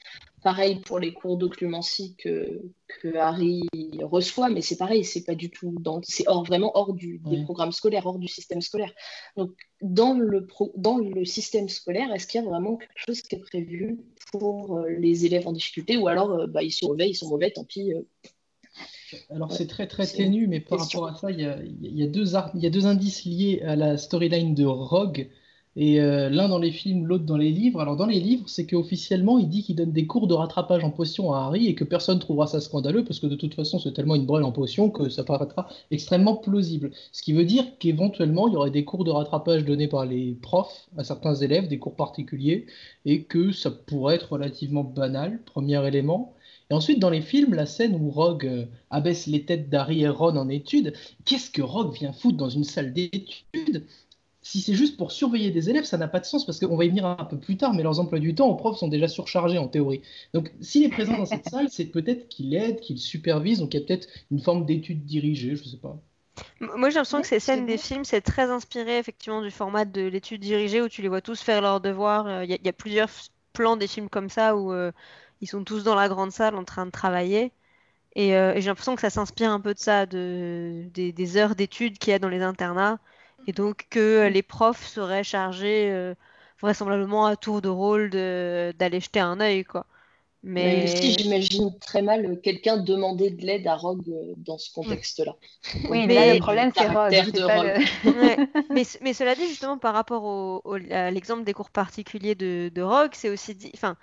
Pareil pour les cours d'occlumencie que, que Harry reçoit, mais c'est pareil, c'est pas du tout dans, c'est hors, vraiment hors du, des programmes scolaires, hors du système scolaire. Donc, dans le, pro, dans le système scolaire, est-ce qu'il y a vraiment quelque chose qui est prévu pour euh, les élèves en difficulté ou alors euh, bah, ils sont mauvais, ils sont mauvais, tant pis. Euh. alors c'est très très ténu, mais par rapport à ça, il y a, y a, deux, il y a deux indices liés à la storyline de Rogue et euh, l'un dans les films, l'autre dans les livres. Alors dans les livres, c'est qu'officiellement, il dit qu'il donne des cours de rattrapage en potion à Harry et que personne trouvera ça scandaleux parce que de toute façon, c'est tellement une brêle en potion que ça paraîtra extrêmement plausible. Ce qui veut dire qu'éventuellement, il y aurait des cours de rattrapage donnés par les profs à certains élèves, des cours particuliers, et que ça pourrait être relativement banal, premier élément. Et ensuite, dans les films, la scène où Rogue euh, abaisse les têtes d'Harry et Ron en études, qu'est-ce que Rogue vient foutre dans une salle d'études? Si c'est juste pour surveiller des élèves, ça n'a pas de sens parce qu'on va y venir un peu plus tard, mais leurs emplois du temps aux profs sont déjà surchargés en théorie. Donc s'il est présent dans cette salle, c'est peut-être qu'il aide, qu'il supervise, donc il y a peut-être une forme d'étude dirigée, je ne sais pas. Moi j'ai l'impression que ces scènes des films, c'est très inspiré effectivement du format de l'étude dirigée où tu les vois tous faire leurs devoirs. Euh, il y, a plusieurs plans des films comme ça où euh, ils sont tous dans la grande salle en train de travailler. Et, euh, j'ai l'impression que ça s'inspire un peu de ça, de, des, des heures d'études qu'il y a dans les internats et donc que les profs seraient chargés, euh, vraisemblablement à tour de rôle d'aller jeter un œil, quoi. Mais aussi, j'imagine très mal quelqu'un demander de l'aide à Rogue euh, dans ce contexte-là. Oui, mais le problème, c'est Rogue. mais, mais, cela dit, justement, par rapport au, à l'exemple des cours particuliers de, de Rogue, c'est aussi dit. Enfin,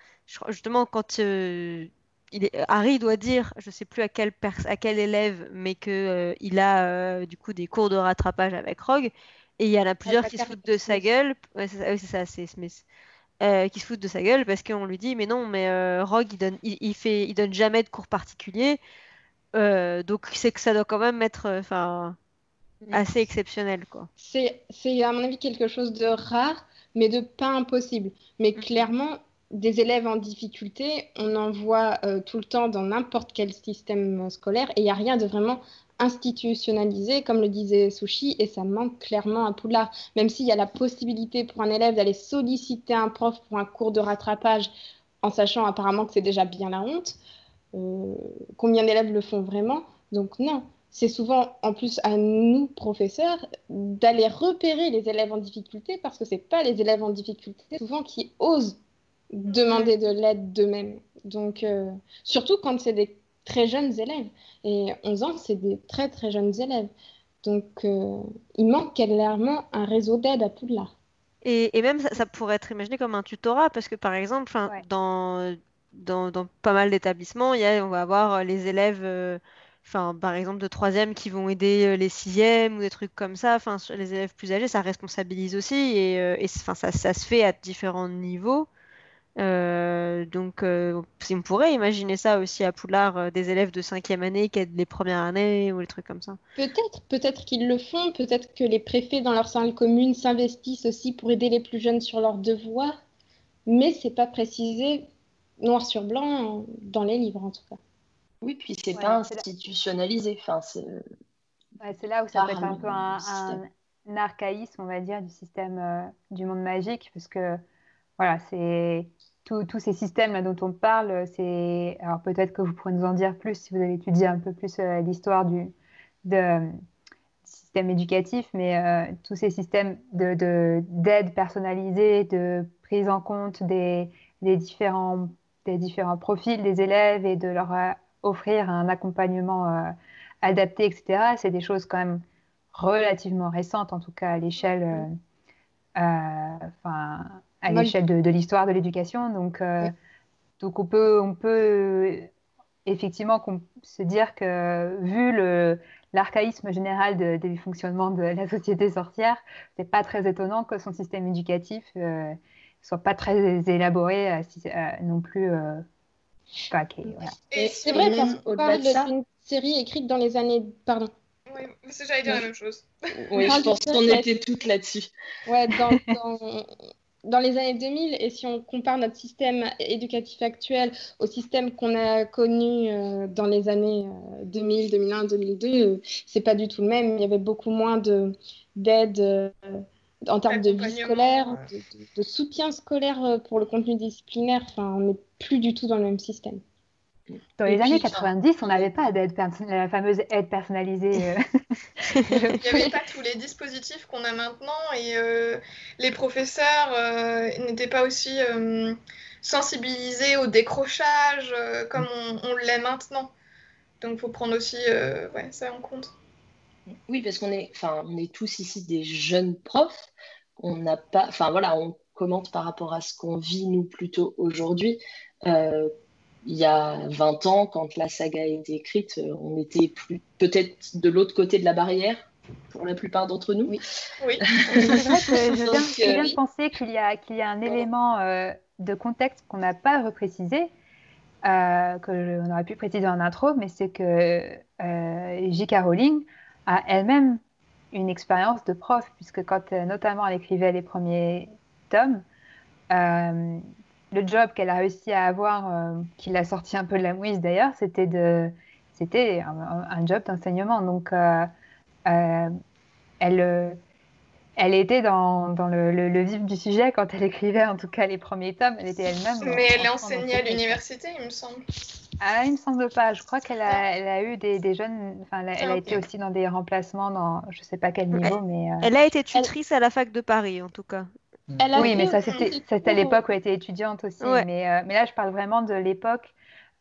justement, quand euh, il est, Harry doit dire, je ne sais plus à quel, à quel élève, mais qu'il euh, il a du coup des cours de rattrapage avec Rogue, et il y en a plusieurs qui se foutent de sa gueule. Ouais, c'est ça, c'est Smith. Euh, qui se foutent de sa gueule parce qu'on lui dit mais non mais euh, Rogue il donne il, fait il donne jamais de cours particuliers euh, donc c'est que ça doit quand même être enfin assez exceptionnel quoi c'est à mon avis quelque chose de rare mais de pas impossible mais mm. clairement des élèves en difficulté on en voit tout le temps dans n'importe quel système scolaire et il n'y a rien de vraiment institutionnalisé, comme le disait Sushi, et ça manque clairement à Poudlard. Même s'il y a la possibilité pour un élève d'aller solliciter un prof pour un cours de rattrapage, en sachant apparemment que c'est déjà bien la honte, euh, combien d'élèves le font vraiment? Donc non, c'est souvent en plus à nous, professeurs, d'aller repérer les élèves en difficulté, parce que ce pas les élèves en difficulté souvent qui osent demander de l'aide d'eux-mêmes. Donc, euh, surtout quand c'est des très jeunes élèves. Et 11 ans, c'est des très très jeunes élèves. Donc, euh, il manque clairement un réseau d'aide à Poudlard. Et, et même, ça, pourrait être imaginé comme un tutorat, parce que par exemple, dans, dans, dans, pas mal d'établissements, on va avoir euh, les élèves, euh, enfin, par exemple, de troisième qui vont aider les sixièmes ou des trucs comme ça. Enfin, les élèves plus âgés, ça responsabilise aussi, et, et ça, ça se fait à différents niveaux. Euh, donc, euh, on pourrait imaginer ça aussi à Poulard, euh, des élèves de cinquième année qui aident les premières années ou les trucs comme ça. Peut-être, peut-être qu'ils le font, peut-être que les préfets dans leur salle commune s'investissent aussi pour aider les plus jeunes sur leurs devoirs, mais c'est pas précisé noir sur blanc dans les livres en tout cas. Oui, puis c'est pas institutionnalisé. Enfin, c'est là où ça peut être un peu un, archaïsme, on va dire, du système du monde magique, parce que voilà, c'est tous ces systèmes là dont on parle, c'est alors peut-être que vous pourrez nous en dire plus si vous avez étudié un peu plus euh, l'histoire du, système éducatif, mais euh, tous ces systèmes de d'aide personnalisée, de prise en compte des, différents profils des élèves et de leur euh, offrir un accompagnement adapté, etc. C'est des choses quand même relativement récentes, en tout cas à l'échelle, à l'échelle de, l'histoire de l'éducation. Donc, euh, donc on peut, on peut effectivement se dire que vu le, l'archaïsme général de, des fonctionnements de la société sorcière, c'est pas très étonnant que son système éducatif ne euh, soit pas très élaboré euh, non plus. C'est vrai parce qu'on parle d'une série écrite dans les années. Pardon. Oui, j'allais dire la même chose. Oui, je pense qu'on était toutes là-dessus. Ouais, dans, dans, dans les années 2000, et si on compare notre système éducatif actuel au système qu'on a connu euh, dans les années 2000, 2001, 2002, c'est pas du tout le même. Il y avait beaucoup moins d'aide euh, en termes de vie scolaire, de, soutien scolaire euh, pour le contenu disciplinaire. Enfin, on n'est plus du tout dans le même système. Dans les années 90, on n'avait pas d'aide, la fameuse aide personnalisée. Euh. Il n'y avait pas tous les dispositifs qu'on a maintenant et euh, les professeurs euh, n'étaient pas aussi sensibilisés au décrochage comme on, l'est maintenant. Donc il faut prendre aussi ouais, ça en compte. Oui, parce qu'on est, on est tous ici des jeunes profs. On n'a pas, enfin voilà, on commente par rapport à ce qu'on vit nous plutôt aujourd'hui il y a 20 ans, quand la saga a été écrite, euh, on était plus peut-être de l'autre côté de la barrière pour la plupart d'entre nous. Oui. oui. je, viens, de penser qu'il y, a, qu'il y a un élément euh, de contexte qu'on n'a pas reprécisé, euh, qu'on aurait pu préciser en intro, mais c'est que J.K. Rowling a elle-même une expérience de prof, puisque quand notamment elle écrivait les premiers tomes, le job qu'elle a réussi à avoir, euh, qui l'a sorti un peu de la mouise d'ailleurs, c'était de, c'était un, job d'enseignement. Donc, euh, euh, elle, elle était dans, dans le, le, vif du sujet quand elle écrivait, en tout cas les premiers tomes. Elle était elle-même. Mais elle enseignait à l'université, il me semble. Ah, il me semble pas. Je crois qu'elle a, elle a eu des, des jeunes. Enfin, elle, a, été aussi dans des remplacements dans je sais pas quel niveau, mais. Elle a été tutrice à la fac de Paris, en tout cas. Elle oui, mais ça, c'était à l'époque où elle était étudiante aussi. Mais, euh, mais, là, je parle vraiment de l'époque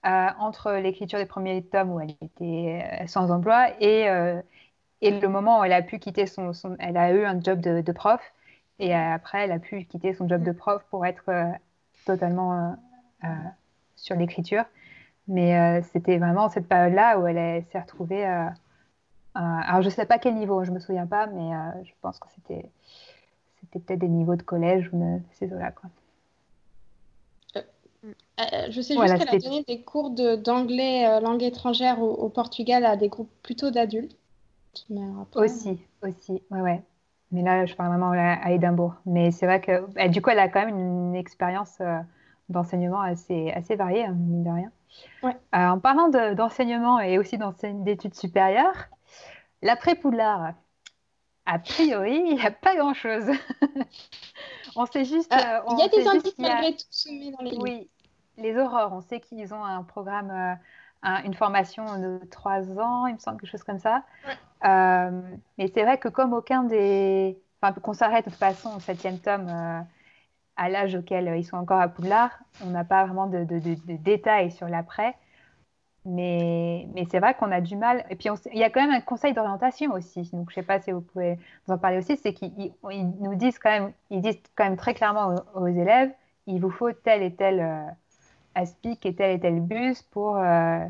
euh, entre l'écriture des premiers tomes où elle était euh, sans emploi et, et le moment où elle a pu quitter son, son elle a eu un job de, de, prof et après elle a pu quitter son job de prof pour être totalement sur l'écriture. Mais c'était vraiment cette période-là où elle s'est retrouvée. alors je sais pas quel niveau, je me souviens pas, mais je pense que c'était c'était peut-être des niveaux de collège ou de ces eaux-là. Quoi. Euh, euh, je sais juste qu'elle a donné des cours d'anglais, euh, langue étrangère au, Portugal à des groupes plutôt d'adultes. Aussi, aussi, ouais, ouais. Mais là, je parle vraiment à Édimbourg. Mais c'est vrai que bah, du coup, elle a quand même une expérience d'enseignement assez, assez variée, hein, mine de rien. Ouais. en parlant d'enseignement et aussi d'études supérieures, l'après-Poudlard, a priori, il n'y a pas grand-chose. on sait juste. Ah, il y a des indices malgré tout semés dans les Oui, les aurores. On sait qu'ils ont un programme, euh, une formation de trois ans, il me semble, quelque chose comme ça. Euh, mais c'est vrai que comme aucun des. Enfin, qu'on s'arrête de toute façon au septième tome euh, à l'âge auquel ils sont encore à Poudlard, on n'a pas vraiment de, de détails sur l'après. Mais, c'est vrai qu'on a du mal. Et puis, il y a quand même un conseil d'orientation aussi. Donc, je ne sais pas si vous pouvez vous en parler aussi. C'est qu'ils nous disent quand même, ils disent quand même très clairement aux, élèves il vous faut tel et tel euh, aspic et tel et tel bus pour, euh,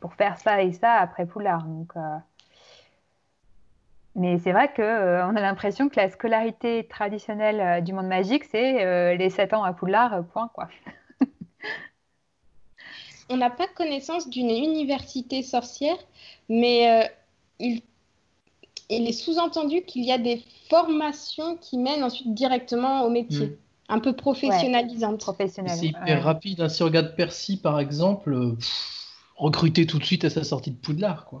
pour faire ça et ça après Poulard. Donc, euh, Mais c'est vrai qu'on a l'impression que la scolarité traditionnelle du monde magique, c'est les 7 ans à Poulard, point. quoi on n'a pas connaissance d'une université sorcière, mais euh, il, est sous-entendu qu'il y a des formations qui mènent ensuite directement au métier. Hmm. Un peu professionnalisantes. C'est hyper rapide. Hein. Si on regarde Percy, par exemple, euh, recruter tout de suite à sa sortie de Poudlard. Quoi.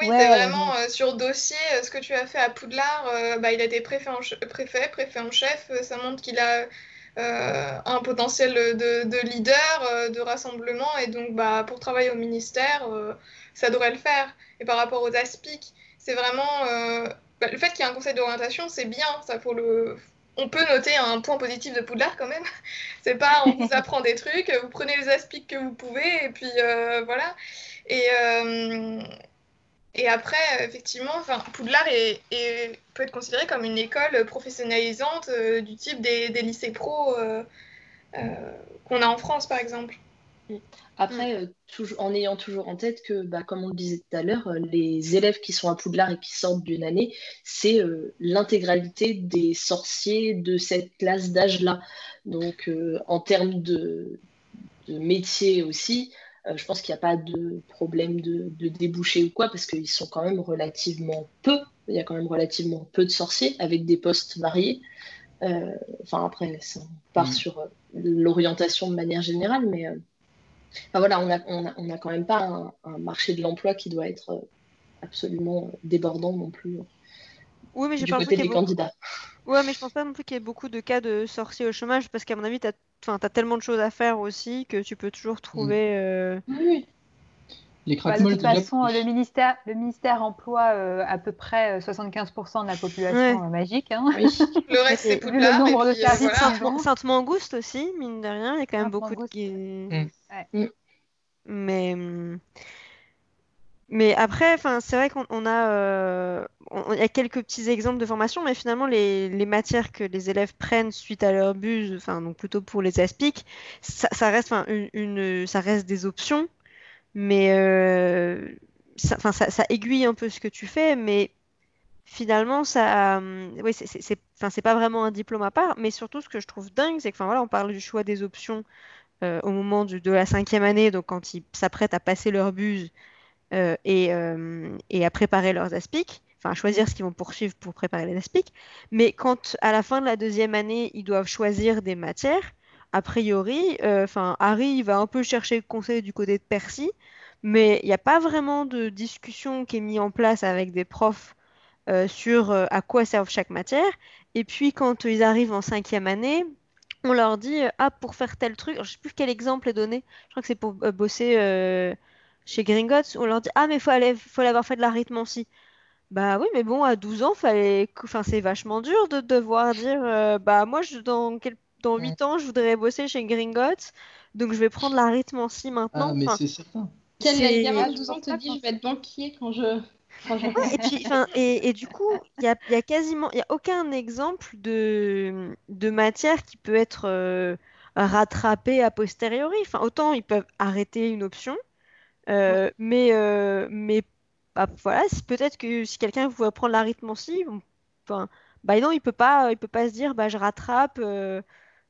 Oui, c'est vraiment euh, sur dossier. ce que tu as fait à Poudlard, bah, il a été préfet préfet, préfet en chef. ça montre qu'il a euh, un potentiel de, leader, euh, de rassemblement, et donc bah, pour travailler au ministère, euh, ça devrait le faire. Et par rapport aux aspics, c'est vraiment bah, le fait qu'il y ait un conseil d'orientation, c'est bien, ça faut le, on peut noter un point positif de Poudlard quand même. C'est pas on vous apprend des trucs, vous prenez les aspics que vous pouvez et puis voilà. Et, et après, effectivement, Poudlard est, peut être considéré comme une école professionnalisante euh, du type des, lycées pro euh, euh, qu'on a en France, par exemple. Après, en ayant toujours en tête que, bah, comme on le disait tout à l'heure, les élèves qui sont à Poudlard et qui sortent d'une année, c'est l'intégralité des sorciers de cette classe d'âge-là. Donc, en termes de, de métier aussi, euh, je pense qu'il n'y a pas de problème de, de débouché ou quoi, parce qu'ils sont quand même relativement peu. Il y a quand même relativement peu de sorciers avec des postes variés. Euh, enfin, après, ça, on part mm. sur euh, l'orientation de manière générale, mais voilà, on n'a on a, on a quand même pas un, marché de l'emploi qui doit être absolument débordant non plus. Oui, mais du côté des candidats. Ouais, mais je pense pas non plus qu'il y ait beaucoup de cas de sorciers au chômage parce qu'à mon avis, tu as... as, tellement de choses à faire aussi que tu peux toujours trouver. Mm. Euh, oui. Les bah, de toute façon, le ministère, le ministère emploie euh, à peu près 75% euh, de la population magique. Hein. Oui. le reste, c'est Le nombre de services. Sainte-Mangouste aussi, mine de rien, il y a quand même beaucoup de. Mm. Mais. Hum, mais après, c'est vrai qu'on a, euh, y a quelques petits exemples de formation, mais finalement, les, matières que les élèves prennent suite à leur buse, enfin, donc plutôt pour les aspics, ça, reste, des options, mais euh, ça, ça, aiguille un peu ce que tu fais, mais finalement, ça, euh, oui, c'est pas vraiment un diplôme à part, mais surtout, ce que je trouve dingue, c'est que, voilà, on parle du choix des options euh, au moment de la cinquième année, donc quand ils s'apprêtent à passer leur buse euh, et, euh, et, à préparer leurs aspics, enfin choisir ce qu'ils vont poursuivre pour préparer les aspics. Mais quand à la fin de la deuxième année, ils doivent choisir des matières, a priori, euh, enfin Harry va un peu chercher le conseil du côté de Percy, mais il n'y a pas vraiment de discussion qui est mise en place avec des profs sur à quoi servent chaque matière. Et puis quand ils arrivent en cinquième année, on leur dit ah pour faire tel truc, je sais plus quel exemple est donné. Je crois que c'est pour bosser chez Gringotts, on leur dit Ah, mais il faut, aller, faut aller avoir fait de l'arithmancie. Bah oui, mais bon, à 12 ans, fallait... enfin, c'est vachement dur de devoir dire euh, bah moi, je, dans, quel... dans 8 ans, je voudrais bosser chez Gringotts, donc je vais prendre l'arythmancie maintenant. Ah, mais Enfin, c'est certain. Quel gamin de 12 ans te dit je vais être banquier quand je. quand je- Ouais, et puis, enfin, et, et du coup, il y a, il y a quasiment, il y a aucun exemple de, de matière qui peut être euh, rattrapée a posteriori. Enfin, autant ils peuvent arrêter une option, euh, mais, euh, mais bah, voilà, peut-être que si quelqu'un voulait prendre l'arythmancie, bon, enfin, bah non, il peut pas, il peut pas se dire, bah je rattrape, euh,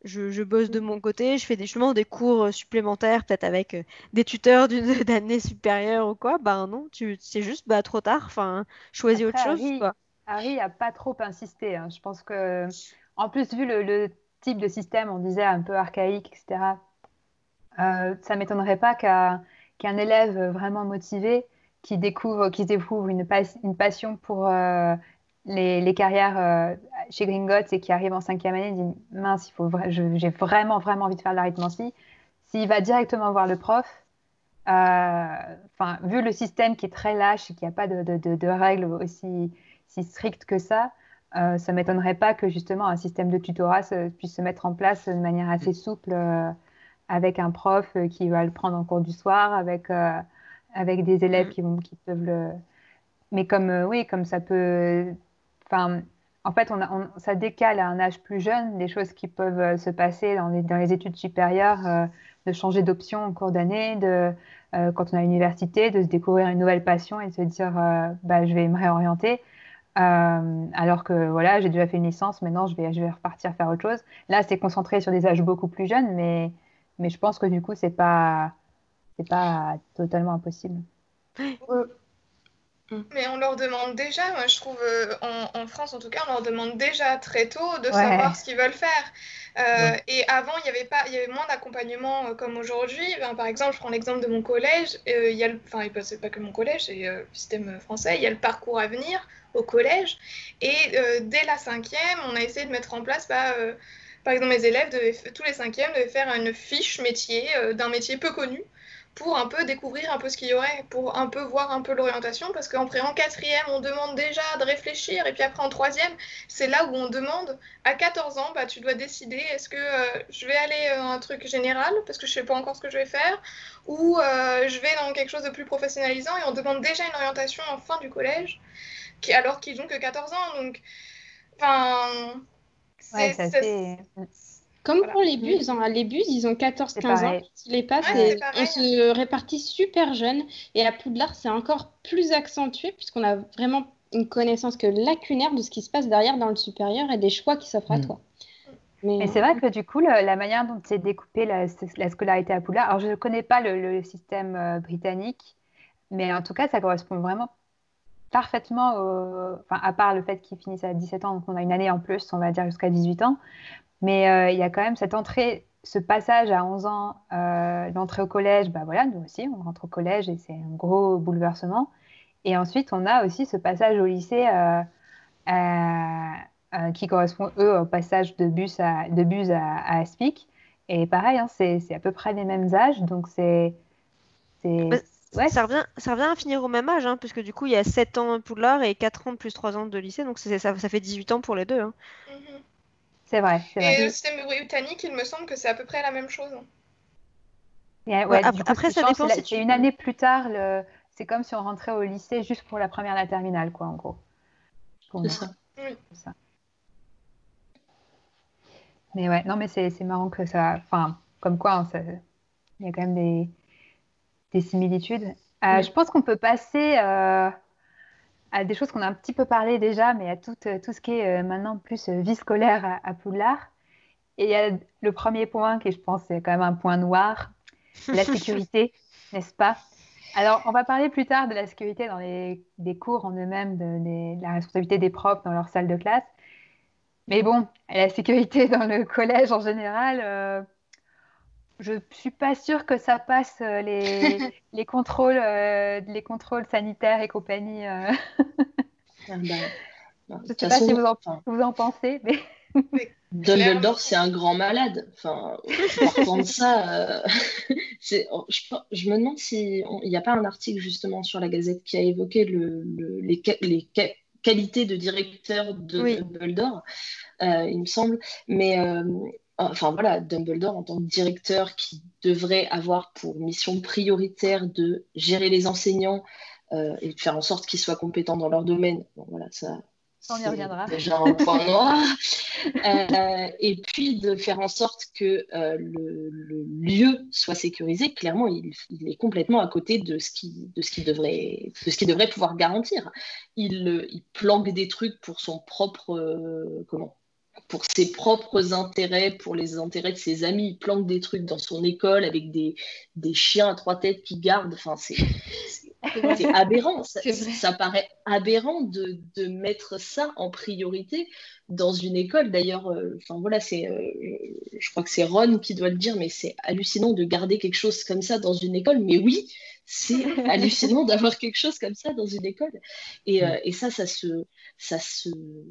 je, je bosse de mon côté, je fais des, justement des cours euh, supplémentaires, peut-être avec euh, des tuteurs d'une d'année supérieure ou quoi. Bah non, tu, c'est juste bah trop tard. Enfin, choisis autre chose, Harry, quoi. Harry a pas trop insisté. hein. Je pense que, en plus, vu le, le type de système, on disait un peu archaïque, etc., euh, ça m'étonnerait pas qu'un qu'un élève vraiment motivé qui découvre, qui découvre une, pas- une passion pour euh, les, les carrières euh, chez Gringotts et qui arrive en cinquième année, dit mince, il faut vra- j'ai vraiment, vraiment envie de faire de l'arithmancie. S'il va directement voir le prof, euh, enfin, vu le système qui est très lâche et qu'il n'y a pas de, de- de- de règles aussi si strictes que ça, euh, ça m'étonnerait pas que justement un système de tutorat se- puisse se mettre en place de manière assez souple euh, avec un prof qui va le prendre en cours du soir, avec, euh, avec des élèves Mm. qui, vont, qui peuvent le... Mais comme, euh, oui, comme ça peut... Enfin, en fait, on a- on- ça décale à un âge plus jeune les choses qui peuvent euh, se passer dans les, dans les études supérieures, euh, de changer d'option en cours d'année, de, euh, quand on est à l'université, de se découvrir une nouvelle passion et de se dire, bah, je vais me réorienter. Alors que voilà, j'ai déjà fait une licence, maintenant je vais, je vais repartir faire autre chose. Là, c'est concentré sur des âges beaucoup plus jeunes, mais, mais je pense que du coup, c'est pas, c'est pas totalement impossible. Mais on leur demande déjà, moi je trouve, euh, en, en France en tout cas, on leur demande déjà très tôt de Ouais. savoir ce qu'ils veulent faire. Euh, Ouais. Et avant, il y avait pas, il y avait moins d'accompagnement euh, comme aujourd'hui. Ben, par exemple, je prends l'exemple de mon collège. euh, il y a le, enfin, c'est pas que mon collège, c'est euh, le système français. Il y a le parcours à venir au collège. Et euh, dès la cinquième, on a essayé de mettre en place, bah, euh, par exemple, mes élèves devaient, tous les cinquièmes devaient faire une fiche métier euh, d'un métier peu connu pour un peu découvrir un peu ce qu'il y aurait, pour un peu voir un peu l'orientation, parce qu'en en quatrième, on demande déjà de réfléchir, et puis après en troisième, c'est là où on demande, à 14 ans, bah, tu dois décider, est-ce que euh, je vais aller dans un truc général, parce que je sais pas encore ce que je vais faire, ou euh, je vais dans quelque chose de plus professionnalisant, et on demande déjà une orientation en fin du collège, qui, alors qu'ils ont que 14 ans, donc, enfin... Ouais. Comme Voilà. pour les buses, hein. les buses, ils ont 14-15 C'est ans ils les passent Ouais, et on se répartit super jeune. Et à Poudlard, c'est encore plus accentué puisqu'on a vraiment une connaissance que lacunaire de ce qui se passe derrière dans le supérieur et des choix qui s'offrent à Mm. toi. Mais, Mais c'est vrai que du coup, le- la manière dont c'est découpé la, la scolarité à Poudlard, alors je ne connais pas le, le système euh, britannique, mais en tout cas, ça correspond vraiment parfaitement au... Enfin, à part le fait qu'ils finissent à 17 ans, donc on a une année en plus, on va dire jusqu'à 18 ans. Mais euh, il y a quand même cette entrée, ce passage à 11 ans, euh, l'entrée au collège, bah voilà, nous aussi, on rentre au collège et c'est un gros bouleversement. Et ensuite, on a aussi ce passage au lycée euh, euh, qui correspond, eux, au passage de bus à, de bus à, à Aspic. Et pareil, hein, c'est à peu près les mêmes âges, donc c'est... Bah, Ouais. Ça revient, ça revient à finir au même âge, hein, puisque du coup, il y a 7 ans de Poudlard et 4 ans plus 3 ans de lycée, donc ça, ça fait 18 ans pour les deux. hein. Mhm. C'est vrai, Et vrai. le système britannique, il me semble que c'est à peu près la même chose. Et, ouais, Ouais, du ap- coup, après, ça dépend c'est si tu- c'est une année plus tard, le... c'est comme si on rentrait au lycée juste pour la première, la terminale, quoi, en gros. C'est ça. Mais ouais, non, mais c'est c'est marrant que ça... Enfin, comme quoi, hein, ça- il y a quand même des, des similitudes. Euh, Oui. Je pense qu'on peut passer euh, à des choses qu'on a un petit peu parlé déjà, mais à tout, euh, tout ce qui est euh, maintenant plus euh, vie scolaire à, à Poudlard. Et il y a le premier point qui, je pense, c'est quand même un point noir, la sécurité, n'est-ce pas? Alors, on va parler plus tard de la sécurité dans les des cours en eux-mêmes, de, la responsabilité des profs dans leur salle de classe. Mais bon, la sécurité dans le collège en général, euh, je suis pas sûre que ça passe euh, les, les contrôles, euh, les contrôles sanitaires et compagnie. euh. Ah bah, de Je toute sais pas si vous en, enfin, vous en pensez, mais Dumbledore, c'est un grand malade. Enfin, ça, euh, je, me demande s'il n'y a pas un article justement sur la Gazette qui a évoqué le, les, les qualités de directeur de Dumbledore, il me semble. Mais enfin voilà, Dumbledore en tant que directeur qui devrait avoir pour mission prioritaire de gérer les enseignants et de faire en sorte qu'ils soient compétents dans leur domaine. Bon, voilà, ça, on y reviendra. Déjà un point noir. Euh, et puis de faire en sorte que euh, le, lieu soit sécurisé. Clairement, il, est complètement à côté de ce qu'il de devrait, de ce devrait pouvoir garantir. Il, il, planque des trucs pour son propre. Euh, comment pour ses propres intérêts, pour les intérêts de ses amis. Il planque des trucs dans son école avec des, des chiens à trois têtes qui gardent. Enfin, c'est c'est aberrant. Ça, paraît aberrant de, de, mettre ça en priorité dans une école. D'ailleurs, euh, voilà, c'est, euh, je crois que c'est Ron qui doit le dire, mais c'est hallucinant de garder quelque chose comme ça dans une école. Mais oui, c'est hallucinant d'avoir quelque chose comme ça dans une école. Et, euh, et, ça, ça se, ça, se,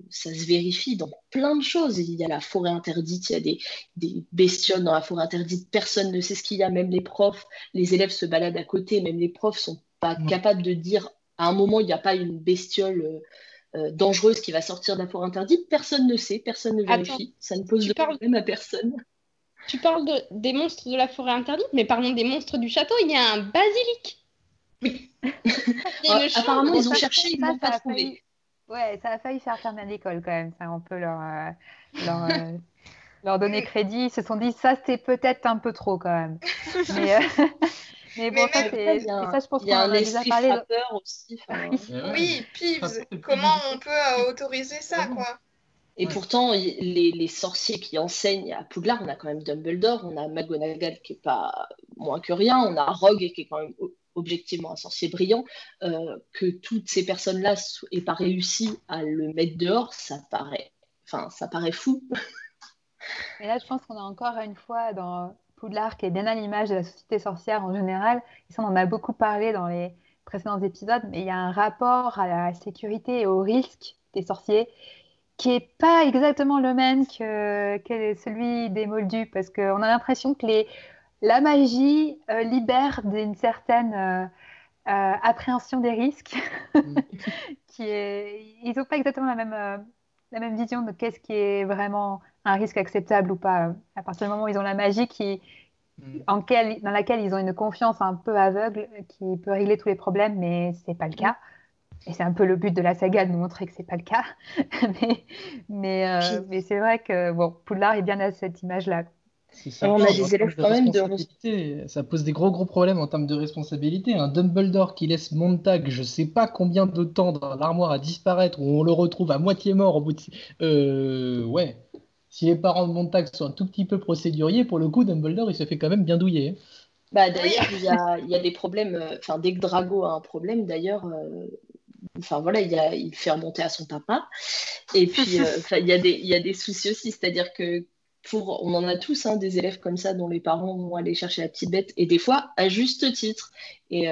ça se vérifie dans plein de choses. Il y a la forêt interdite, il y a des, des bestioles dans la forêt interdite, personne ne sait ce qu'il y a, même les profs, les élèves se baladent à côté, même les profs sont pas capable de dire à un moment il n'y a pas une bestiole euh, euh, dangereuse qui va sortir d'un fort interdit, personne ne sait, personne ne vérifie, ça ne pose de problème à personne. Tu parles de, des monstres de la forêt interdite, mais parlons des monstres du château, il y a un basilic. Oui. apparemment, ils ont cherché, ils n'ont pas trouvé. Ouais, ça a failli faire fermer l'école quand même. Ça, on peut leur, euh, leur, leur, donner crédit. Ils se sont dit, ça, c'était peut-être un peu trop quand même. Mais, mais bon, ça, c'est ça, je pense qu'on en a déjà parlé. Aussi, oui, Pives, comment on peut euh, autoriser ça, quoi? Et pourtant, les, les, sorciers qui enseignent à Poudlard, on a quand même Dumbledore, on a McGonagall qui est pas moins que rien, on a Rogue qui est quand même objectivement un sorcier brillant. Euh, que toutes ces personnes-là aient pas réussi à le mettre dehors, ça paraît, enfin, ça paraît fou. Et là, je pense qu'on a encore une fois dans Poudlard qui est bien à l'image de la société sorcière en général. Et ça, on en a beaucoup parlé dans les précédents épisodes, mais il y a un rapport à la sécurité et au risque des sorciers qui n'est pas exactement le même que, que celui des Moldus, parce qu'on a l'impression que les, la magie euh, libère d'une certaine euh, euh, appréhension des risques. Mm. qui est... Ils n'ont pas exactement la même, la même vision de qu'est-ce qui est vraiment un risque acceptable ou pas. À partir du moment où ils ont la magie qui, mm. dans laquelle ils ont une confiance un peu aveugle qui peut régler tous les problèmes, mais ce n'est pas le cas. Et c'est un peu le but de la saga de nous montrer que c'est pas le cas. mais mais, euh, mais c'est vrai que bon, Poudlard est bien à cette image-là. Ça, on a des élèves quand même de... Ça pose des gros gros problèmes en termes de responsabilité. Un Dumbledore qui laisse Montag, je sais pas combien de temps dans l'armoire à disparaître, où on le retrouve à moitié mort au bout de... Euh, ouais, si les parents de Montag sont un tout petit peu procéduriers, pour le coup, Dumbledore, il se fait quand même bien douiller. Bah, d'ailleurs, il y a, des problèmes. Euh, enfin, dès que Drago a un problème, d'ailleurs, euh, enfin voilà, il, a, il fait remonter à son papa. Et puis, euh, il y, a des, il y a des soucis aussi, c'est-à-dire que pour, on en a tous hein, des élèves comme ça dont les parents vont aller chercher la petite bête, et des fois à juste titre. Et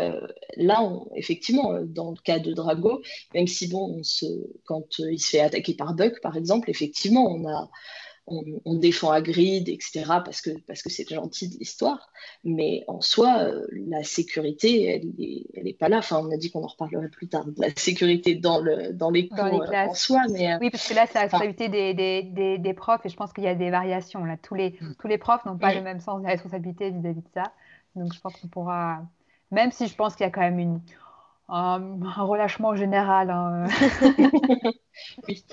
là, effectivement, dans le cas de Drago, même si bon, on se, quand il se fait attaquer par Buck, par exemple, effectivement, on a on, défend Hagrid, etc., parce que parce que c'est gentil de l'histoire. Mais en soi, euh, la sécurité, elle n'est elle est pas là. Enfin, on a dit qu'on en reparlerait plus tard. La sécurité dans, le, dans les cours euh, en soi. Mais, euh, oui, parce que là, c'est la responsabilité des, des, des, profs, et je pense qu'il y a des variations. Là. Tous, les, mm. tous les profs n'ont pas le même sens de la responsabilité vis-à-vis de ça. Donc, je pense qu'on pourra... Même si je pense qu'il y a quand même une un, relâchement général. Hein. oui.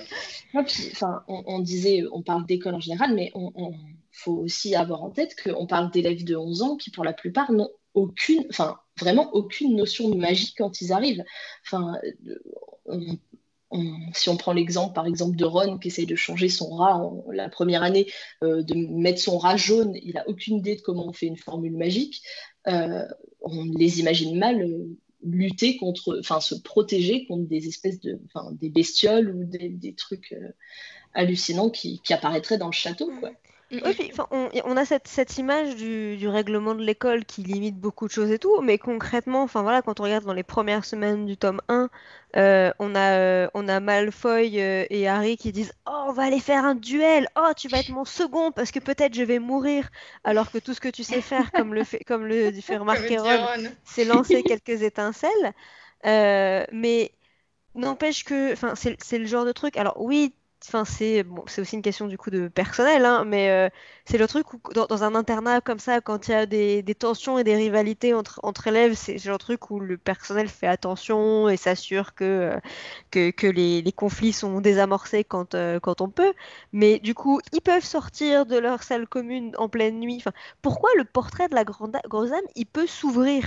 on, disait, on parle d'école en général, mais on, faut aussi avoir en tête qu'on parle d'élèves de 11 ans qui, pour la plupart, n'ont aucune, enfin, vraiment aucune notion de magie quand ils arrivent. Enfin, si on prend l'exemple, par exemple, de Ron qui essaye de changer son rat en, la première année, euh, de mettre son rat jaune, il n'a aucune idée de comment on fait une formule magique. Euh, on les imagine mal euh, lutter contre, enfin se protéger contre des espèces de, bestioles ou des, trucs euh, hallucinants qui, qui, apparaîtraient dans le château. Oui, on, a cette, image du, règlement de l'école qui limite beaucoup de choses et tout, mais concrètement, enfin voilà, quand on regarde dans les premières semaines du tome 1, euh, on, a, euh, on a Malfoy euh, et Harry qui disent Oh, on va aller faire un duel, oh, tu vas être mon second parce que peut-être je vais mourir, alors que tout ce que tu sais faire, comme le fait, comme le fait remarquer Ron, c'est lancer quelques étincelles. mais n'empêche que, enfin, c'est le genre de truc. Alors oui, Enfin, c'est bon, c'est aussi une question du coup de personnel, hein, mais euh, c'est le truc où dans, un internat comme ça, quand il y a des, tensions et des rivalités entre, élèves, c'est le truc où le personnel fait attention et s'assure que, euh, que, les, conflits sont désamorcés quand, euh, quand on peut. Mais du coup, ils peuvent sortir de leur salle commune en pleine nuit. Enfin, pourquoi le portrait de la grande, grosse âme, il peut s'ouvrir?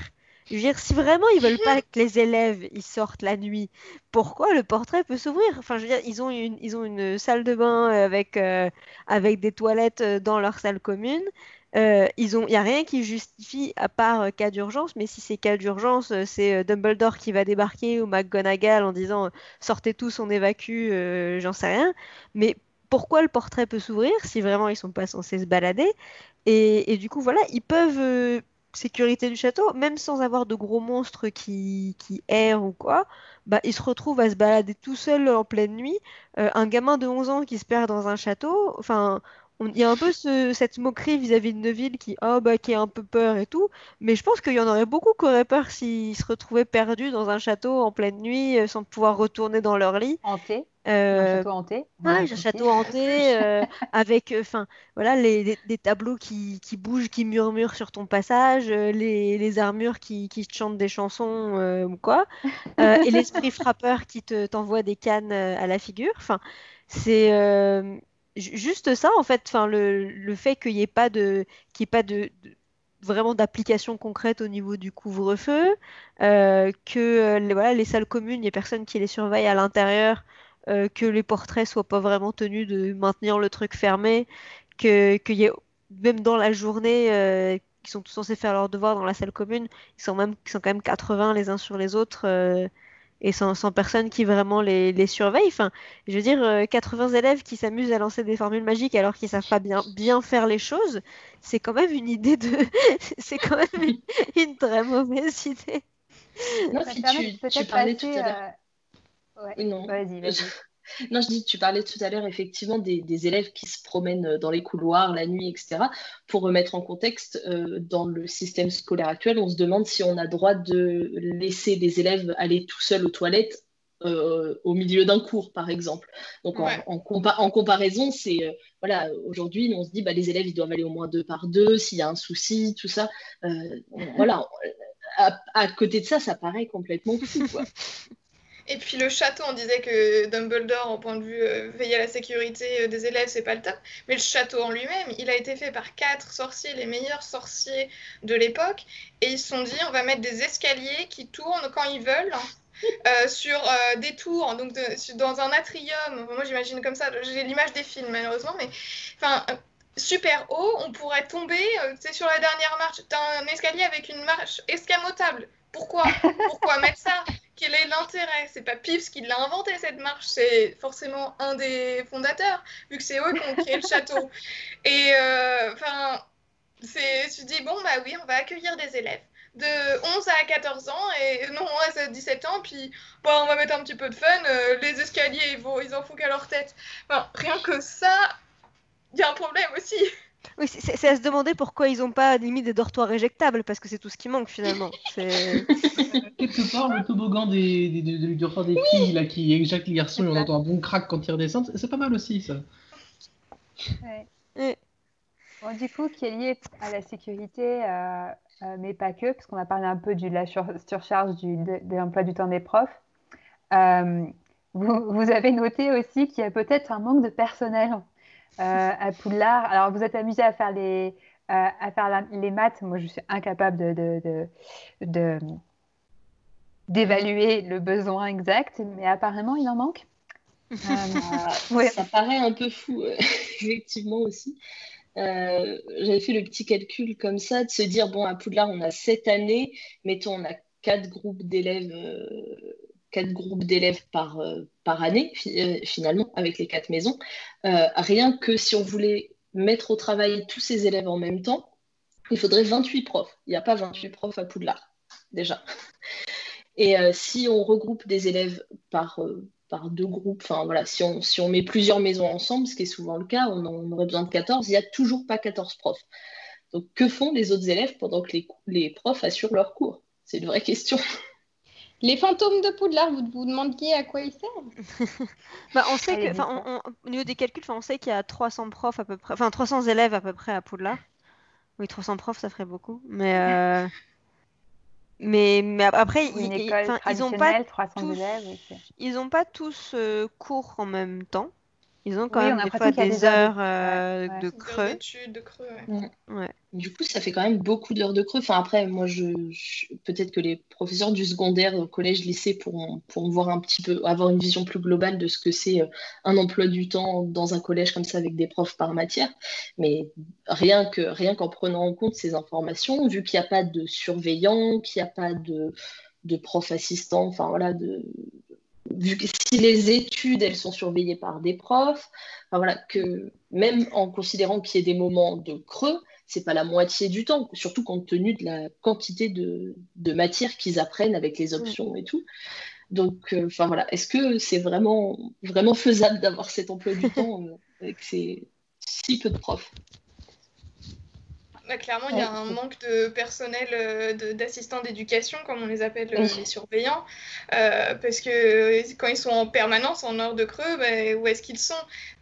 Je veux dire, si vraiment ils veulent pas que les élèves ils sortent la nuit, pourquoi le portrait peut s'ouvrir? Enfin, je veux dire, ils ont une, ils ont une salle de bain avec, euh, avec des toilettes euh, dans leur salle commune. Euh, ils ont, il n'y a rien qui justifie à part cas d'urgence, mais si c'est cas d'urgence, c'est Dumbledore qui va débarquer ou McGonagall en disant sortez tous, on évacue, j'en sais rien. Mais pourquoi le portrait peut s'ouvrir si vraiment ils sont pas censés se balader? Et, et, du coup, voilà, ils peuvent sécurité du château, même sans avoir de gros monstres qui, qui errent ou quoi, bah, il se retrouve à se balader tout seul en pleine nuit. Euh, un gamin de 11 ans qui se perd dans un château, enfin, il y a un peu cette moquerie vis-à-vis de Neville qui, oh, bah, qui a un peu peur et tout, mais je pense qu'il y en aurait beaucoup qui auraient peur s'ils se retrouvaient perdus dans un château en pleine nuit euh, sans pouvoir retourner dans leur lit. Hanté euh, un château hanté. un château hanté euh, avec, enfin, voilà, les, tableaux qui, bougent, qui murmurent sur ton passage, les, armures qui, qui, chantent des chansons ou quoi, et l'esprit frappeur qui te t'envoie des cannes à la figure. Enfin, c'est juste ça en fait le, le fait qu'il n'y ait pas vraiment d'application concrète au niveau du couvre-feu euh, que euh, voilà les salles communes ait personne qui les surveille à l'intérieur euh, que les portraits soient pas vraiment tenus de maintenir le truc fermé que même dans la journée qui sont tous censés faire leur devoir dans la salle commune ils sont même ils sont quand même 80 les uns sur les autres et sans, sans, personne qui vraiment les, les, surveille. Enfin, je veux dire, 80 euh, élèves qui s'amusent à lancer des formules magiques alors qu'ils savent pas bien, bien faire les choses, c'est quand même une idée de... c'est quand même une, très mauvaise idée. Non, si tu, tu parlais tout à l'heure. Euh, ouais. Non, vas-y, vas-y. Non, je dis, tu parlais tout à l'heure effectivement des, élèves qui se promènent euh, dans les couloirs la nuit, etc. Pour remettre en contexte, euh, dans le système scolaire actuel, on se demande si on a droit de laisser des élèves aller tout seuls aux toilettes euh, au milieu d'un cours, par exemple. Donc en, comparaison, c'est voilà, aujourd'hui, on se dit bah, les élèves ils doivent aller au moins deux par deux s'il y a un souci, tout ça. voilà, à, à, côté de ça, ça paraît complètement fou. Quoi. Et puis le château, on disait que Dumbledore, en point de vue euh, veiller à la sécurité euh, des élèves, c'est pas le top. Mais le château en lui-même, il a été fait par quatre sorciers, les meilleurs sorciers de l'époque. Et ils se sont dit, on va mettre des escaliers qui tournent quand ils veulent. Euh, sur des tours, donc dans un atrium. Moi, j'imagine comme ça. J'ai l'image des films, malheureusement, mais enfin, super haut, on pourrait tomber. c'est sur la dernière marche. T'as un escalier avec une marche escamotable. Pourquoi? Pourquoi mettre ça? Quel est l'intérêt? C'est pas Pips qui l'a inventé cette marche, c'est forcément un des fondateurs, vu que c'est eux qui ont créé le château. Et euh, enfin, c'est, tu dis bon bah oui, on va accueillir des élèves de 11 à 14 ans et non 11 à 17 ans puis bon, on va mettre un petit peu de fun euh, les escaliers ils, vont, ils en font qu'à leur tête. Enfin, rien que ça il y a un problème aussi oui, c'est à se demander pourquoi ils n'ont pas limite des dortoirs éjectables, parce que c'est tout ce qui manque finalement. Quelque part, le toboggan des, des, des, dortoirs des filles là, qui éjecte les garçons et on entend un bon crack quand ils redescendent, c'est pas mal aussi ça. Ouais. Bon, du coup, qui est lié à la sécurité, euh, euh, mais pas que, parce qu'on a parlé un peu de la surcharge du, de, de l'emploi du temps des profs. Euh, vous, vous, avez noté aussi qu'il y a peut-être un manque de personnel à Poudlard. Alors, vous êtes amusé à faire les, euh, à faire les maths. Moi, je suis incapable de, d'évaluer le besoin exact, mais apparemment, il en manque. Euh, ça paraît un peu fou, effectivement aussi. J'avais fait le petit calcul comme ça, de se dire, bon, à Poudlard, on a sept années, mettons, on a quatre groupes d'élèves quatre groupes d'élèves par, euh, par année, euh, finalement, avec les quatre maisons. Euh, rien que si on voulait mettre au travail tous ces élèves en même temps, il faudrait 28 profs. Il n'y a pas 28 profs à Poudlard, déjà. Et si on regroupe des élèves par, par deux groupes, enfin voilà, si on, si on met plusieurs maisons ensemble, ce qui est souvent le cas, on, on aurait besoin de 14, il n'y a toujours pas 14 profs. Donc que font les autres élèves pendant que les, les profs assurent leurs cours? C'est une vraie question. Les fantômes de Poudlard, vous vous demandiez à quoi ils servent bah, on sait que, on, au niveau des calculs, on sait qu'il y a 300 profs à peu près, enfin 300 élèves à peu près à Poudlard. Oui, 300 profs, ça ferait beaucoup. Mais, euh... mais, mais après, Une ils, école ils ont pas 300 tous, élèves. oui, c'est- ils ont pas tous euh, cours en même temps. Ils ont quand Oui, même des fois des des heures heures de- euh, ouais, de Des heures creux. d'études, de creux, ouais. Ouais. Du coup, ça fait quand même beaucoup d'heures de creux. Enfin, après, moi, je, je- peut-être que les professeurs du secondaire, au collège, lycée, pourront, pourront voir un petit peu, avoir une vision plus globale de ce que c'est euh, un emploi du temps dans un collège comme ça avec des profs par matière. Mais rien que, rien qu'en prenant en compte ces informations, vu qu'il n'y a pas de surveillant, qu'il n'y a pas de, de prof assistant, enfin voilà, de, vu que si les études, elles sont surveillées par des profs, enfin, voilà, que même en considérant qu'il y ait des moments de creux, c'est pas la moitié du temps, surtout compte tenu de la quantité de, de matières qu'ils apprennent avec les options et tout. Donc, euh, enfin voilà, est-ce que c'est vraiment, vraiment faisable d'avoir cet emploi du temps euh, avec ces si peu de profs? Bah, clairement, il y a un manque de personnel euh, d'assistants d'éducation, comme on les appelle euh, les surveillants, euh, parce que quand ils sont en permanence en heure de creux, bah, où est-ce qu'ils sont?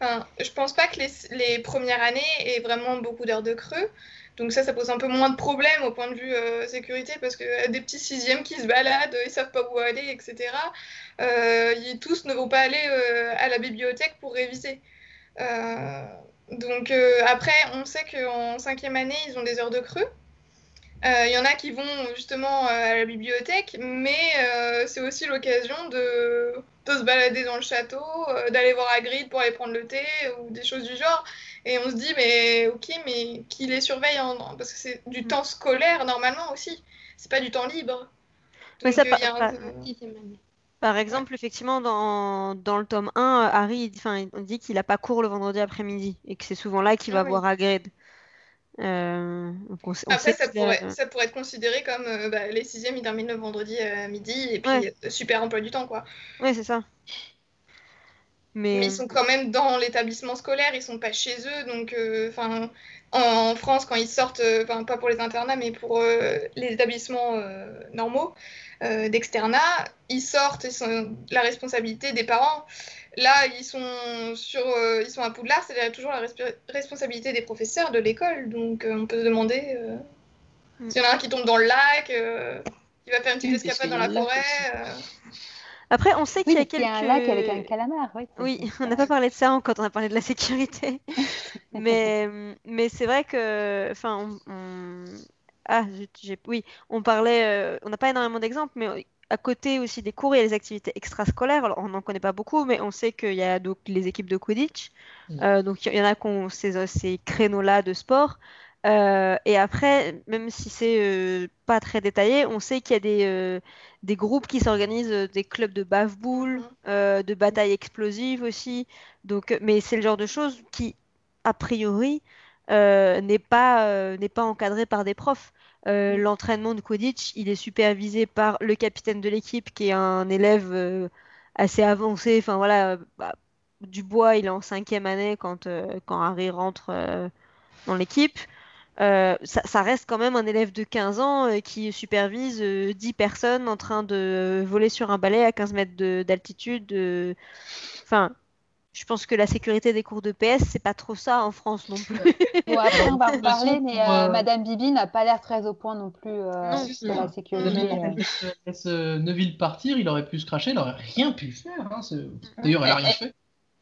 Enfin, Je pense pas que les, les premières années aient vraiment beaucoup d'heures de creux. Donc ça, ça pose un peu moins de problèmes au point de vue euh, sécurité, parce que des petits sixièmes qui se baladent, ils savent pas où aller, etc. Euh, ils tous ne vont pas aller euh, à la bibliothèque pour réviser. Euh, donc euh, après, on sait qu'en cinquième année, ils ont des heures de creux. Euh, Il y en a qui vont justement euh, à la bibliothèque, mais euh, c'est aussi l'occasion de, de se balader dans le château, euh, d'aller voir Hagrid pour aller prendre le thé ou des choses du genre. Et on se dit, mais ok, mais qui les surveille en... Parce que c'est du temps scolaire normalement aussi. C'est pas du temps libre. Mais ça, euh, par- un par- exemple, effectivement, dans, dans le tome 1, euh, Harry, enfin, on dit qu'il n'a pas cours le vendredi après-midi et que c'est souvent là qu'il Ah va oui. voir Hagrid. Euh, on, on Après, ça a- pourrait, ça pourrait être considéré comme euh, bah, les sixièmes, ils terminent le vendredi à midi, et puis Ouais. euh, super emploi du temps, quoi. Ouais, c'est ça. Mais, Mais ils sont quand même dans l'établissement scolaire, ils sont pas chez eux, donc euh, enfin en, en France quand ils sortent, euh, pas pour les internats, mais pour euh, les établissements euh, normaux euh, d'externat, ils sortent, ils sont la responsabilité des parents. Là, ils sont sur, euh, ils sont à Poudlard, c'est toujours la responsabilité des professeurs de l'école, donc euh, on peut se demander euh, Mm. s'il y en a un qui tombe dans le lac, euh, qui va faire une petite Oui, escapade dans la forêt. Après, on sait qu'il y a qu'il y a un quelques... lac avec un calamar. Oui, Oui, on n'a pas parlé de ça quand on a parlé de la sécurité. mais mais c'est vrai que, enfin, on, on- ah, j'ai, oui, on parlait, euh, on n'a pas énormément d'exemples, mais à côté aussi des cours, il y a les activités extrascolaires. Alors, on n'en connaît pas beaucoup, mais on sait qu'il y a donc les équipes de Quidditch. Mm. Euh, donc, il y en a qui ont ces, ces créneaux-là de sport. Euh, et après, même si c'est euh, pas très détaillé, on sait qu'il y a des, euh, des groupes qui s'organisent, euh, des clubs de bave-boule, euh, de batailles explosives aussi. Donc, mais c'est le genre de choses qui, a priori, euh, n'est pas, euh, n'est pas encadré par des profs. Euh, l'entraînement de Quidditch, il est supervisé par le capitaine de l'équipe, qui est un élève euh, assez avancé. Enfin voilà, euh, bah, Dubois, il est en cinquième année quand, euh, quand Harry rentre euh, dans l'équipe. Euh, ça, ça reste quand même un élève de 15 ans euh, qui supervise euh, 10 personnes en train de voler sur un balai à 15 mètres de- d'altitude. euh. Enfin, je pense que la sécurité des cours de PS, c'est pas trop ça en France non plus. Bon, après, on va en parler, mais euh, euh, Madame Bibi n'a pas l'air très au point non plus euh, Non, sur la sécurité. Euh. laisse, euh, Neville partir, il aurait pu se cracher, il aurait rien pu faire. hein, D'ailleurs, elle a rien fait.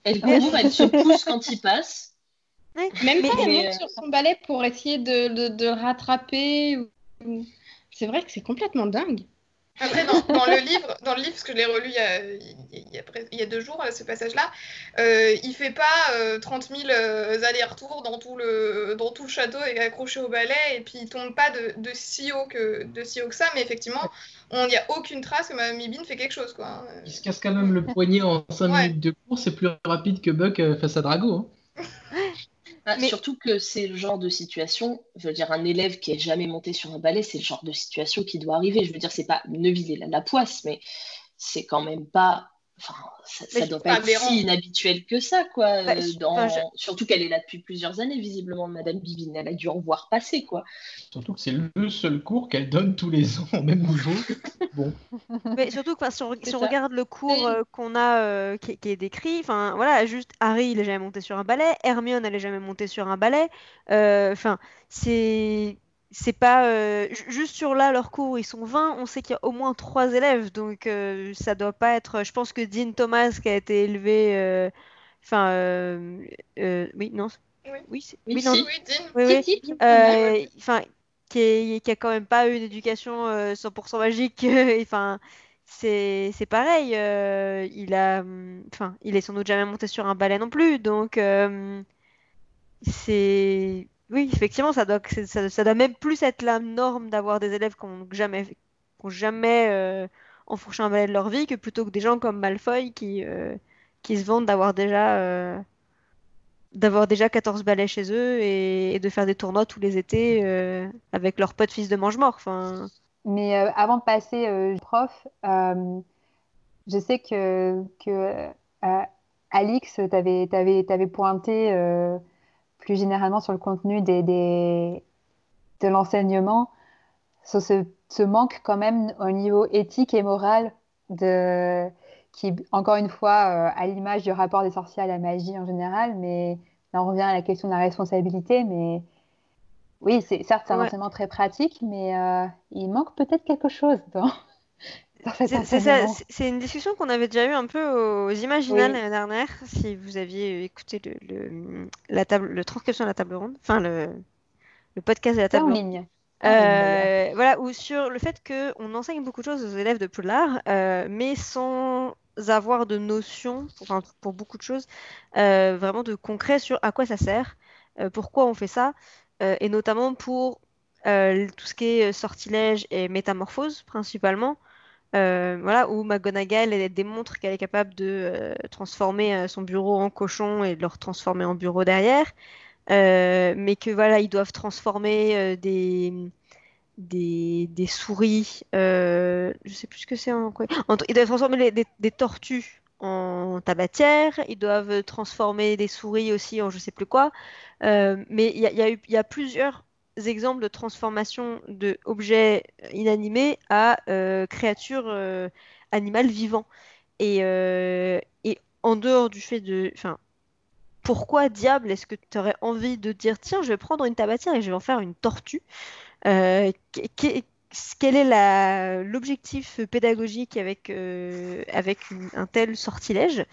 Elle court, elle se pousse quand il passe. Ouais. Même Mais- pas, elle monte sur son balai pour essayer de, de, de le rattraper. C'est vrai que c'est complètement dingue. Après, dans, dans le livre, dans le livre, parce que je l'ai relu il y a, il y a pres- il y a deux jours, ce passage-là, euh, il fait pas euh, 30 000 euh, allers-retours dans tout le dans tout le château et accroché au balai, et puis il tombe pas de, de si haut que de si haut que ça, mais effectivement, il n'y a aucune trace que Mme Mibine fait quelque chose, quoi. Il se casse quand même le poignet en 5 Ouais. minutes de course, c'est plus rapide que Buck euh, face à Drago. hein. Ah, surtout que c'est le genre de situation, je veux dire, un élève qui est jamais monté sur un balai, c'est le genre de situation qui doit arriver. Je veux dire, c'est pas Neuville et la, la poisse, mais c'est quand même pas Enfin, ça, ne doit pas être si inhabituel que ça, quoi. Bah, euh, surtout qu'elle est là depuis plusieurs années, visiblement, Madame Bivine. Elle a dû en voir passer, quoi. Surtout que c'est le seul cours qu'elle donne tous les ans au même niveau. bon. Mais surtout que si, on, regarde le cours euh, qu'on a, euh, qui, est décrit, enfin, voilà, juste Harry, il est jamais monté sur un balai, Hermione, elle est jamais montée sur un balai. Enfin, c'est c'est pas euh, juste sur là leur cours ils sont 20 on sait qu'il y a au moins 3 élèves donc euh, ça doit pas être je pense que Dean Thomas qui a été élevé euh, enfin oui non oui. oui, oui, non. oui, enfin qui, qui, a quand même pas eu une éducation 100% magique enfin c'est c'est pareil il a enfin il est sans doute jamais monté sur un balai non plus donc c'est oui, effectivement, ça doit, même plus être la norme d'avoir des élèves qui n'ont jamais, euh, enfourché un balai de leur vie que plutôt que des gens comme Malfoy qui, euh, se vantent d'avoir déjà, euh, d'avoir déjà 14 balais chez eux et, de faire des tournois tous les étés euh, avec leurs potes fils de mange-mort. Mais avant de passer prof, je sais que, que Alix, t'avais avais, pointé plus généralement sur le contenu des, de l'enseignement, sur ce, manque quand même au niveau éthique et moral de, qui, encore une fois, euh, à l'image du rapport des sorciers à la magie en général, mais là on revient à la question de la responsabilité, mais oui, c'est certes c'est un enseignement très pratique, mais euh, il manque peut-être quelque chose dans, c'est une discussion qu'on avait déjà eu un peu aux Imaginales l'année dernière, si vous aviez écouté le, la table, le transcription de la table ronde, enfin le, le podcast de la table en ronde. ligne. Euh, voilà, ou sur le fait qu'on enseigne beaucoup de choses aux élèves de Poudlard, euh, mais sans avoir de notion, pour beaucoup de choses, euh, vraiment de concret sur à quoi ça sert, pourquoi on fait ça, et notamment pour tout ce qui est sortilège et métamorphose principalement. Euh, voilà, où McGonagall démontre qu'elle est capable de euh, transformer euh, son bureau en cochon et de le transformer en bureau derrière, mais que voilà, ils doivent transformer des, des, des, souris, je sais plus ce que c'est en quoi. ils doivent transformer des, tortues en tabatière, ils doivent transformer des souris aussi en je sais plus quoi, mais il y a plusieurs exemples de transformation de objets inanimés à euh, créatures euh, animales vivants. Et, euh, et, en dehors du fait de... Enfin, pourquoi diable est-ce que tu aurais envie de dire tiens, je vais prendre une tabatière et je vais en faire une tortue quel est l'objectif pédagogique avec, avec un tel sortilège,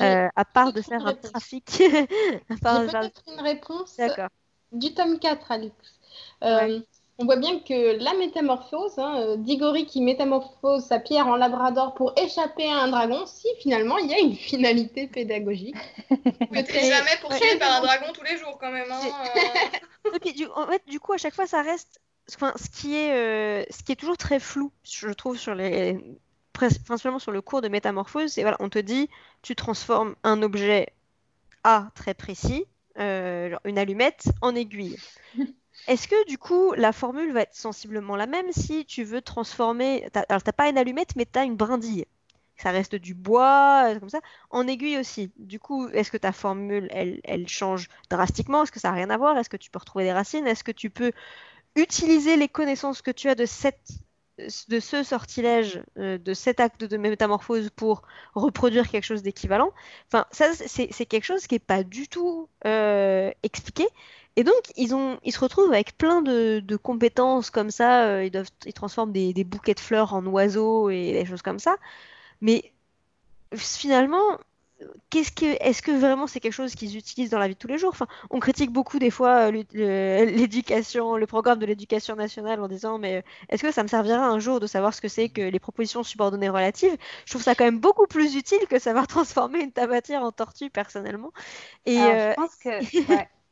à part de faire un trafic à part peut-être une réponse du tome 4, Alex. Euh, on voit bien que la métamorphose, hein, euh, Digori qui métamorphose sa pierre en labrador pour échapper à un dragon, si finalement il y a une finalité pédagogique. ne serait jamais poursuivi par un dragon tous les jours quand même. Hein, euh. du, en fait, du coup, à chaque fois, ça reste ce, qui est, ce qui est toujours très flou, je trouve, sur les, principalement sur le cours de métamorphose. C'est voilà, on te dit, tu transformes un objet A très précis, genre une allumette, en aiguille. Est-ce que du coup la formule va être sensiblement la même si tu veux transformer. Alors t'as pas une allumette mais tu as une brindille. Ça reste du bois, euh, comme ça, en aiguille aussi. Du coup, est-ce que ta formule, elle, elle change drastiquement? Est-ce que ça n'a rien à voir? Est-ce que tu peux retrouver des racines? Est-ce que tu peux utiliser les connaissances que tu as de, cette, de ce sortilège, euh, de cet acte de métamorphose pour reproduire quelque chose d'équivalent? Enfin, ça, c'est quelque chose qui n'est pas du tout euh, expliqué. Et donc, ils, ont, ils se retrouvent avec plein de, de compétences comme ça. Euh, ils, doivent, ils transforment des, des, bouquets de fleurs en oiseaux et des choses comme ça. Mais finalement, qu'est-ce que, est-ce que vraiment c'est quelque chose qu'ils utilisent dans la vie de tous les jours? Enfin, On critique beaucoup des fois euh, l'éducation, le programme de l'éducation nationale en disant mais est-ce que ça me servira un jour de savoir ce que c'est que les propositions subordonnées relatives? Je trouve ça quand même beaucoup plus utile que savoir transformer une tabatière en tortue personnellement. Et Alors, je euh, pense que...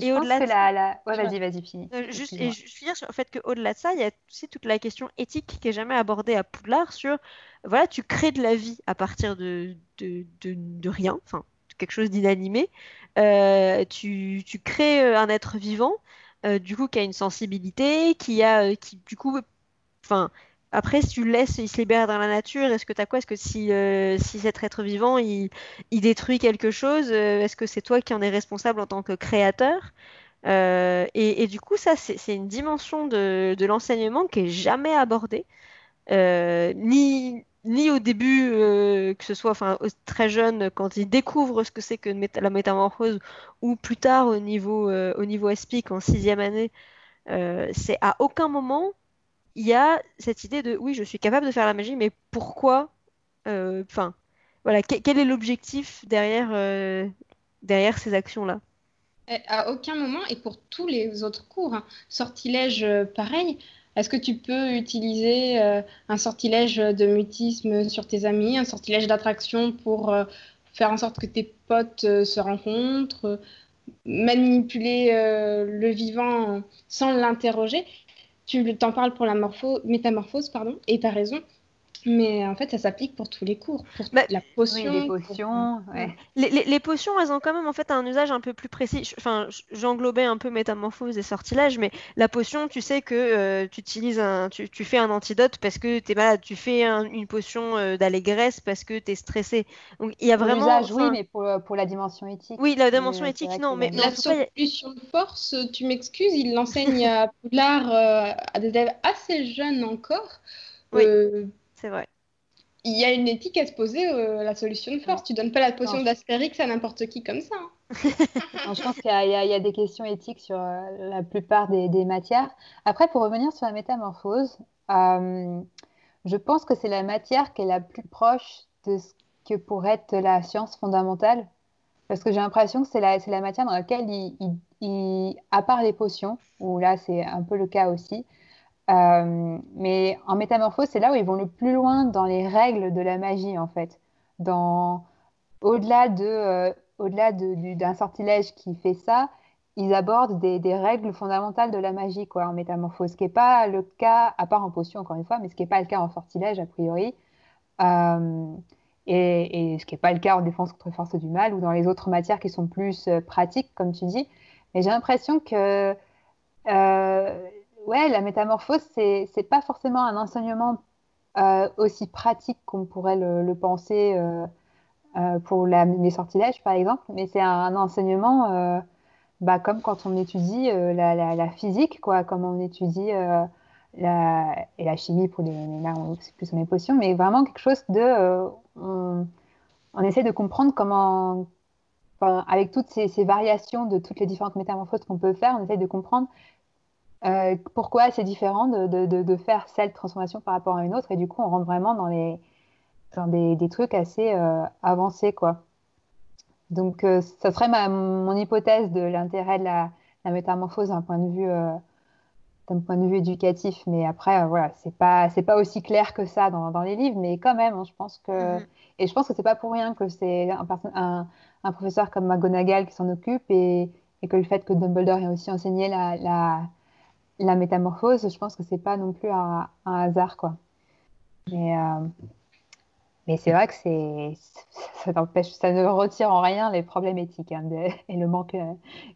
et au-delà de la, la... Ouais, vas-y, vas-y, finis. Euh, juste, et je suis dire le fait qu'au-delà de ça, il y a aussi toute la question éthique qui est jamais abordée à Poudlard sur, voilà, tu crées de la vie à partir de, de, de, rien, enfin, quelque chose d'inanimé, tu, tu, crées un être vivant, du coup, qui a une sensibilité, qui a, qui, du coup, enfin, après, si tu le laisses, il se libère dans la nature, est-ce que tu as quoi? Est-ce que si, si cet être vivant, il, il détruit quelque chose, est-ce que c'est toi qui en es responsable en tant que créateur? Euh, et, du coup, ça, c'est une dimension de, l'enseignement qui est jamais abordée, euh, ni, ni au début, euh, que ce soit très jeune, quand ils découvrent ce que c'est que la métamorphose, ou plus tard au niveau, au niveau ESPIC en sixième année, c'est à aucun moment il y a cette idée de oui, je suis capable de faire la magie, mais pourquoi Enfin, voilà, quel est l'objectif derrière, derrière ces actions-là? À aucun moment, et pour tous les autres cours, hein, sortilège euh, pareil, est-ce que tu peux utiliser euh, un sortilège de mutisme sur tes amis, un sortilège d'attraction pour euh, faire en sorte que tes potes se rencontrent, manipuler le vivant sans l'interroger? Tu t'en parles pour la morpho métamorphose, pardon, et tu as raison. Mais en fait, ça s'applique pour tous les cours, pour bah, la potion. les potions, ouais. les, les, les, potions, elles ont quand même en fait un usage un peu plus précis. Enfin, j'englobais un peu métamorphose et sortilège, mais la potion, tu sais que euh, tu utilises un, tu, tu, fais un antidote parce que tu es malade, tu fais une potion euh, d'allégresse parce que tu es stressé. Donc il y a vraiment. L'usage, oui, mais pour, pour, la dimension éthique. Oui, la dimension éthique, non, mais, la solution de force, tu m'excuses, il l'enseigne à Poudlard euh, à des élèves assez jeunes encore. Oui. C'est vrai. Il y a une éthique à se poser euh, la solution de force. Tu donnes pas la potion d'Astérix à n'importe qui comme ça. Hein. je pense qu'il y, a des questions éthiques sur euh, la plupart des, matières. Après, pour revenir sur la métamorphose, euh, je pense que c'est la matière qui est la plus proche de ce que pourrait être la science fondamentale. Parce que j'ai l'impression que c'est la, la, matière dans laquelle, il, à part les potions, où là c'est un peu le cas aussi, euh, mais en métamorphose, c'est là où ils vont le plus loin dans les règles de la magie, en fait. Dans... Au-delà de, euh, au-delà d'un sortilège qui fait ça, ils abordent des, règles fondamentales de la magie, quoi, en métamorphose. Ce qui n'est pas le cas, à part en potion, encore une fois, mais ce qui n'est pas le cas en sortilège, a priori. Euh, et, et, ce qui n'est pas le cas en défense contre les forces du mal ou dans les autres matières qui sont plus pratiques, comme tu dis. Mais j'ai l'impression que ouais, la métamorphose, c'est n'est pas forcément un enseignement euh, aussi pratique qu'on pourrait le, penser euh, euh, pour les sortilèges, par exemple, mais c'est un, enseignement bah, comme quand on étudie la, physique, quoi, comme on étudie la, et la chimie pour les, là, c'est plus les potions, mais vraiment quelque chose de. On, essaie de comprendre comment. avec toutes ces, ces, variations de toutes les différentes métamorphoses qu'on peut faire, on essaie de comprendre euh, pourquoi c'est différent de, de, de, faire cette transformation par rapport à une autre? Et du coup, on rentre vraiment dans, les, dans des, des trucs assez euh, avancés. Quoi. Donc, euh, ça serait ma, mon hypothèse de l'intérêt de la, la métamorphose d'un point de vue d'un point de vue éducatif. Mais après, voilà, c'est pas c'est pas aussi clair que ça dans, dans les livres, mais quand même, hein, je pense que mm-hmm. et je pense que c'est pas pour rien que c'est un, un, un, professeur comme McGonagall qui s'en occupe et, et, que le fait que Dumbledore ait aussi enseigné la, la la métamorphose, je pense que c'est pas non plus un, hasard, quoi. Mais, euh, mais c'est vrai que c'est, ça, ne retire en rien les problèmes éthiques hein, et le manque euh,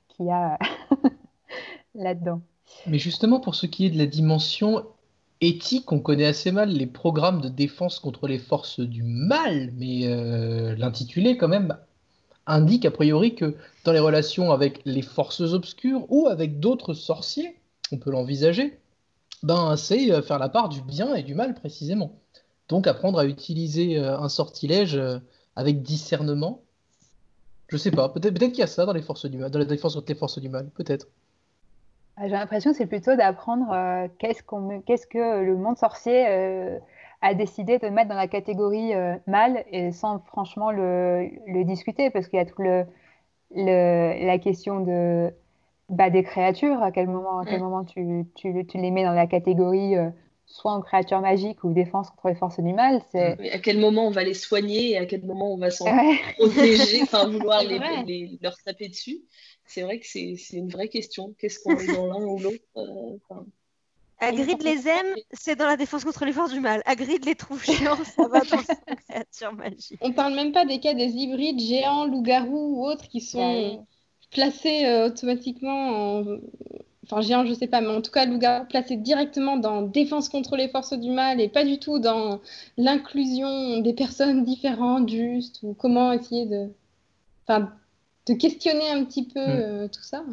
qu'il y a là-dedans. Mais justement, pour ce qui est de la dimension éthique, on connaît assez mal les programmes de défense contre les forces du mal, mais euh, l'intitulé quand même indique a priori que dans les relations avec les forces obscures ou avec d'autres sorciers, on peut l'envisager, ben, c'est euh, faire la part du bien et du mal précisément. Donc apprendre à utiliser euh, un sortilège euh, avec discernement. Je sais pas, peut-être peut qu'il y a ça dans les forces du mal, dans la défense contre les forces du mal, peut-être. Ah, j'ai l'impression que c'est plutôt d'apprendre qu'est-ce, que le monde sorcier a décidé de mettre dans la catégorie mal et sans franchement le, discuter parce qu'il y a tout le, la question de bah, des créatures, à quel moment, à quel mm. moment tu, tu, tu, les mets dans la catégorie euh, soit en créature magique ou défense contre les forces du mal. C'est... À quel moment on va les soigner et à quel moment on va s'en protéger, enfin vouloir les, leur taper dessus? C'est vrai que c'est, c'est une vraie question. Qu'est-ce qu'on met dans l'un ou l'autre euh, Hagrid les aime, c'est dans la défense contre les forces du mal. Hagrid les trouve chiants, ça va dans sa créature magique. On parle même pas des cas des hybrides géants, loups-garous ou autres qui sont placés euh, automatiquement en... Enfin, géants, je sais pas, mais en tout cas, loup-garou placé directement dans défense contre les forces du mal et pas du tout dans l'inclusion des personnes différentes, juste, ou comment essayer de... Enfin, de questionner un petit peu Mm. euh, tout ça.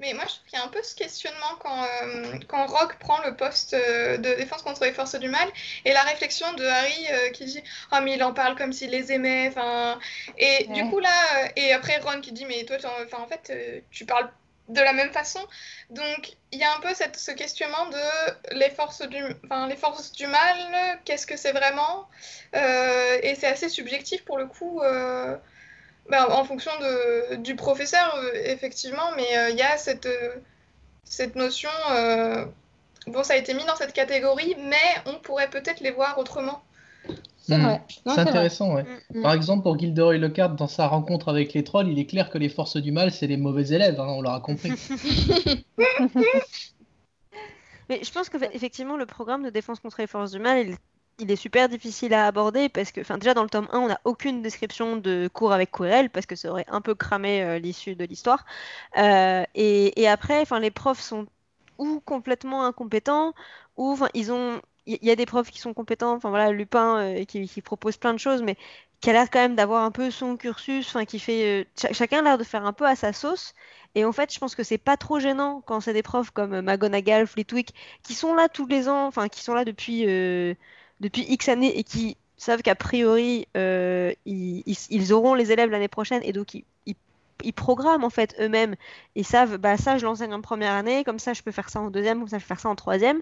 Mais moi, je trouve qu'il y a un peu ce questionnement quand, euh, quand Rogue prend le poste euh, de défense contre les forces du mal et la réflexion de Harry euh, qui dit Oh, mais il en parle comme s'il les aimait. Enfin, Et du Ouais. coup, là, euh, et après Ron qui dit Mais toi, enfin, en fait, tu parles de la même façon. Donc, il y a un peu cette, ce questionnement de les forces du, enfin, les forces du mal, qu'est-ce que c'est vraiment Et c'est assez subjectif pour le coup. Ben, en fonction de, du professeur, euh, effectivement, mais euh, il y a cette, euh, cette notion. euh, bon, ça a été mis dans cette catégorie, mais on pourrait peut-être les voir autrement. C'est Mm. Non, C'est vrai. intéressant, ouais. Mm. Par exemple, pour Gilderoy Lockhart, dans sa rencontre avec les trolls, il est clair que les forces du mal, c'est les mauvais élèves, hein, on l'aura compris. Mais je pense qu'effectivement, le programme de défense contre les forces du mal, il, il est super difficile à aborder parce que, enfin, déjà dans le tome 1, on n'a aucune description de cours avec Quirrell parce que ça aurait un peu cramé euh, l'issue de l'histoire. Euh, et, après, enfin, les profs sont ou complètement incompétents ou, ils ont. Il y, a des profs qui sont compétents, enfin voilà, Lupin euh, qui, propose plein de choses, mais qui a l'air quand même d'avoir un peu son cursus, enfin qui fait. cha- chacun a l'air de faire un peu à sa sauce. Et en fait, je pense que c'est pas trop gênant quand c'est des profs comme McGonagall, Flitwick, qui sont là tous les ans, enfin qui sont là depuis, depuis X années et qui savent qu'a priori euh, ils, ils- ils auront les élèves l'année prochaine et donc ils, programment en fait eux-mêmes. Ils savent, bah ça je l'enseigne en première année, comme ça je peux faire ça en deuxième, comme ça je peux faire ça en troisième.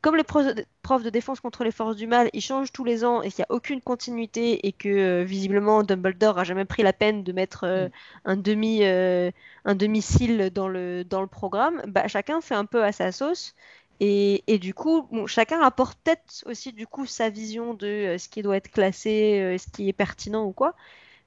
Comme les profs de, défense contre les forces du mal, ils changent tous les ans et qu'il n'y a aucune continuité et que euh, visiblement Dumbledore a jamais pris la peine de mettre euh, un demi euh, un demi-cil dans le, dans le programme, bah, chacun fait un peu à sa sauce. Et, et du coup, bon, chacun apporte peut-être aussi du coup sa vision de euh, ce qui doit être classé, euh, ce qui est pertinent ou quoi.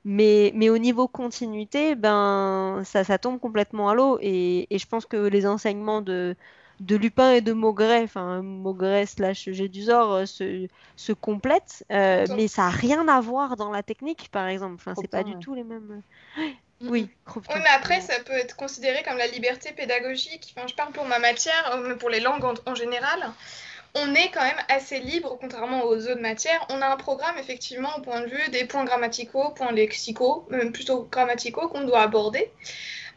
Mais, mais au niveau continuité, ben, ça, ça tombe complètement à l'eau. Et, et je pense que les enseignements de, de Lupin et de Maugret, enfin Maugret slash Gédusor, euh, se, se complètent. euh, mais ça n'a rien à voir dans la technique, par exemple. Enfin, c'est pas du tout les mêmes. Mhm. Oui, mais après, ça peut être considéré comme la liberté pédagogique. Enfin, je parle pour ma matière, euh, mais pour les langues en, en général. On est quand même assez libre, contrairement aux autres matières. On a un programme, effectivement, au point de vue des points grammaticaux, points lexicaux, même plutôt grammaticaux, qu'on doit aborder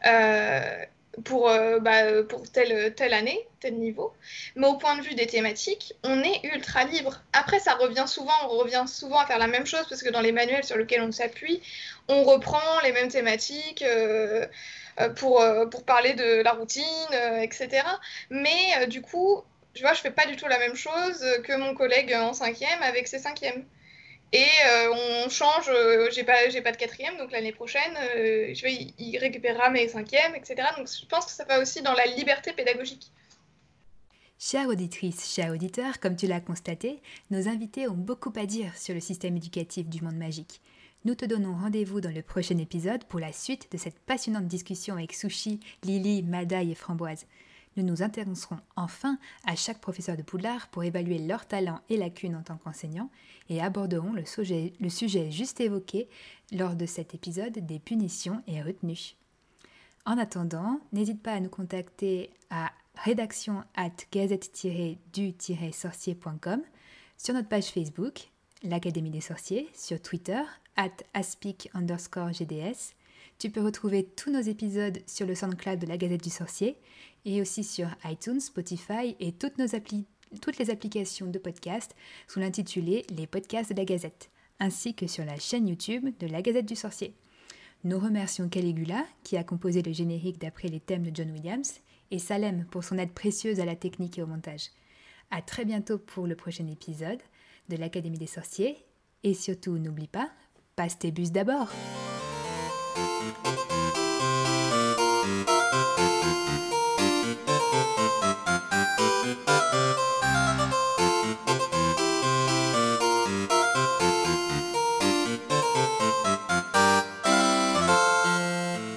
euh, pour, euh, bah, pour telle, telle année, tel niveau. Mais au point de vue des thématiques, on est ultra libre. Après, ça revient souvent, on revient souvent à faire la même chose, parce que dans les manuels sur lesquels on s'appuie, on reprend les mêmes thématiques euh, euh, pour, euh, pour parler de la routine, euh, etc. Mais euh, du coup, tu vois, je fais pas du tout la même chose que mon collègue en cinquième avec ses cinquièmes. Et euh, on change, euh, j'ai pas, pas de quatrième, donc l'année prochaine, euh, je vais, récupérera mes cinquièmes, etc. Donc je pense que ça va aussi dans la liberté pédagogique. Chère auditrice, chers auditeurs, comme tu l'as constaté, nos invités ont beaucoup à dire sur le système éducatif du monde magique. Nous te donnons rendez-vous dans le prochain épisode pour la suite de cette passionnante discussion avec Sushi, Lily, Madaï et Framboise. Nous nous intéresserons enfin à chaque professeur de Poudlard pour évaluer leurs talents et lacunes en tant qu'enseignants et aborderons le sujet, juste évoqué lors de cet épisode des punitions et retenues. En attendant, n'hésite pas à nous contacter à rédaction at gazette-du-sorcier.com, sur notre page Facebook, l'Académie des sorciers, sur Twitter, at aspic underscore GDS. Tu peux retrouver tous nos épisodes sur le SoundCloud de la Gazette du Sorcier et aussi sur iTunes, Spotify et toutes, les applications de podcast sous l'intitulé Les podcasts de la Gazette, ainsi que sur la chaîne YouTube de la Gazette du Sorcier. Nous remercions Caligula, qui a composé le générique d'après les thèmes de John Williams, et Salem pour son aide précieuse à la technique et au montage. À très bientôt pour le prochain épisode de l'Académie des sorciers, et surtout n'oublie pas, passe tes bus d'abord.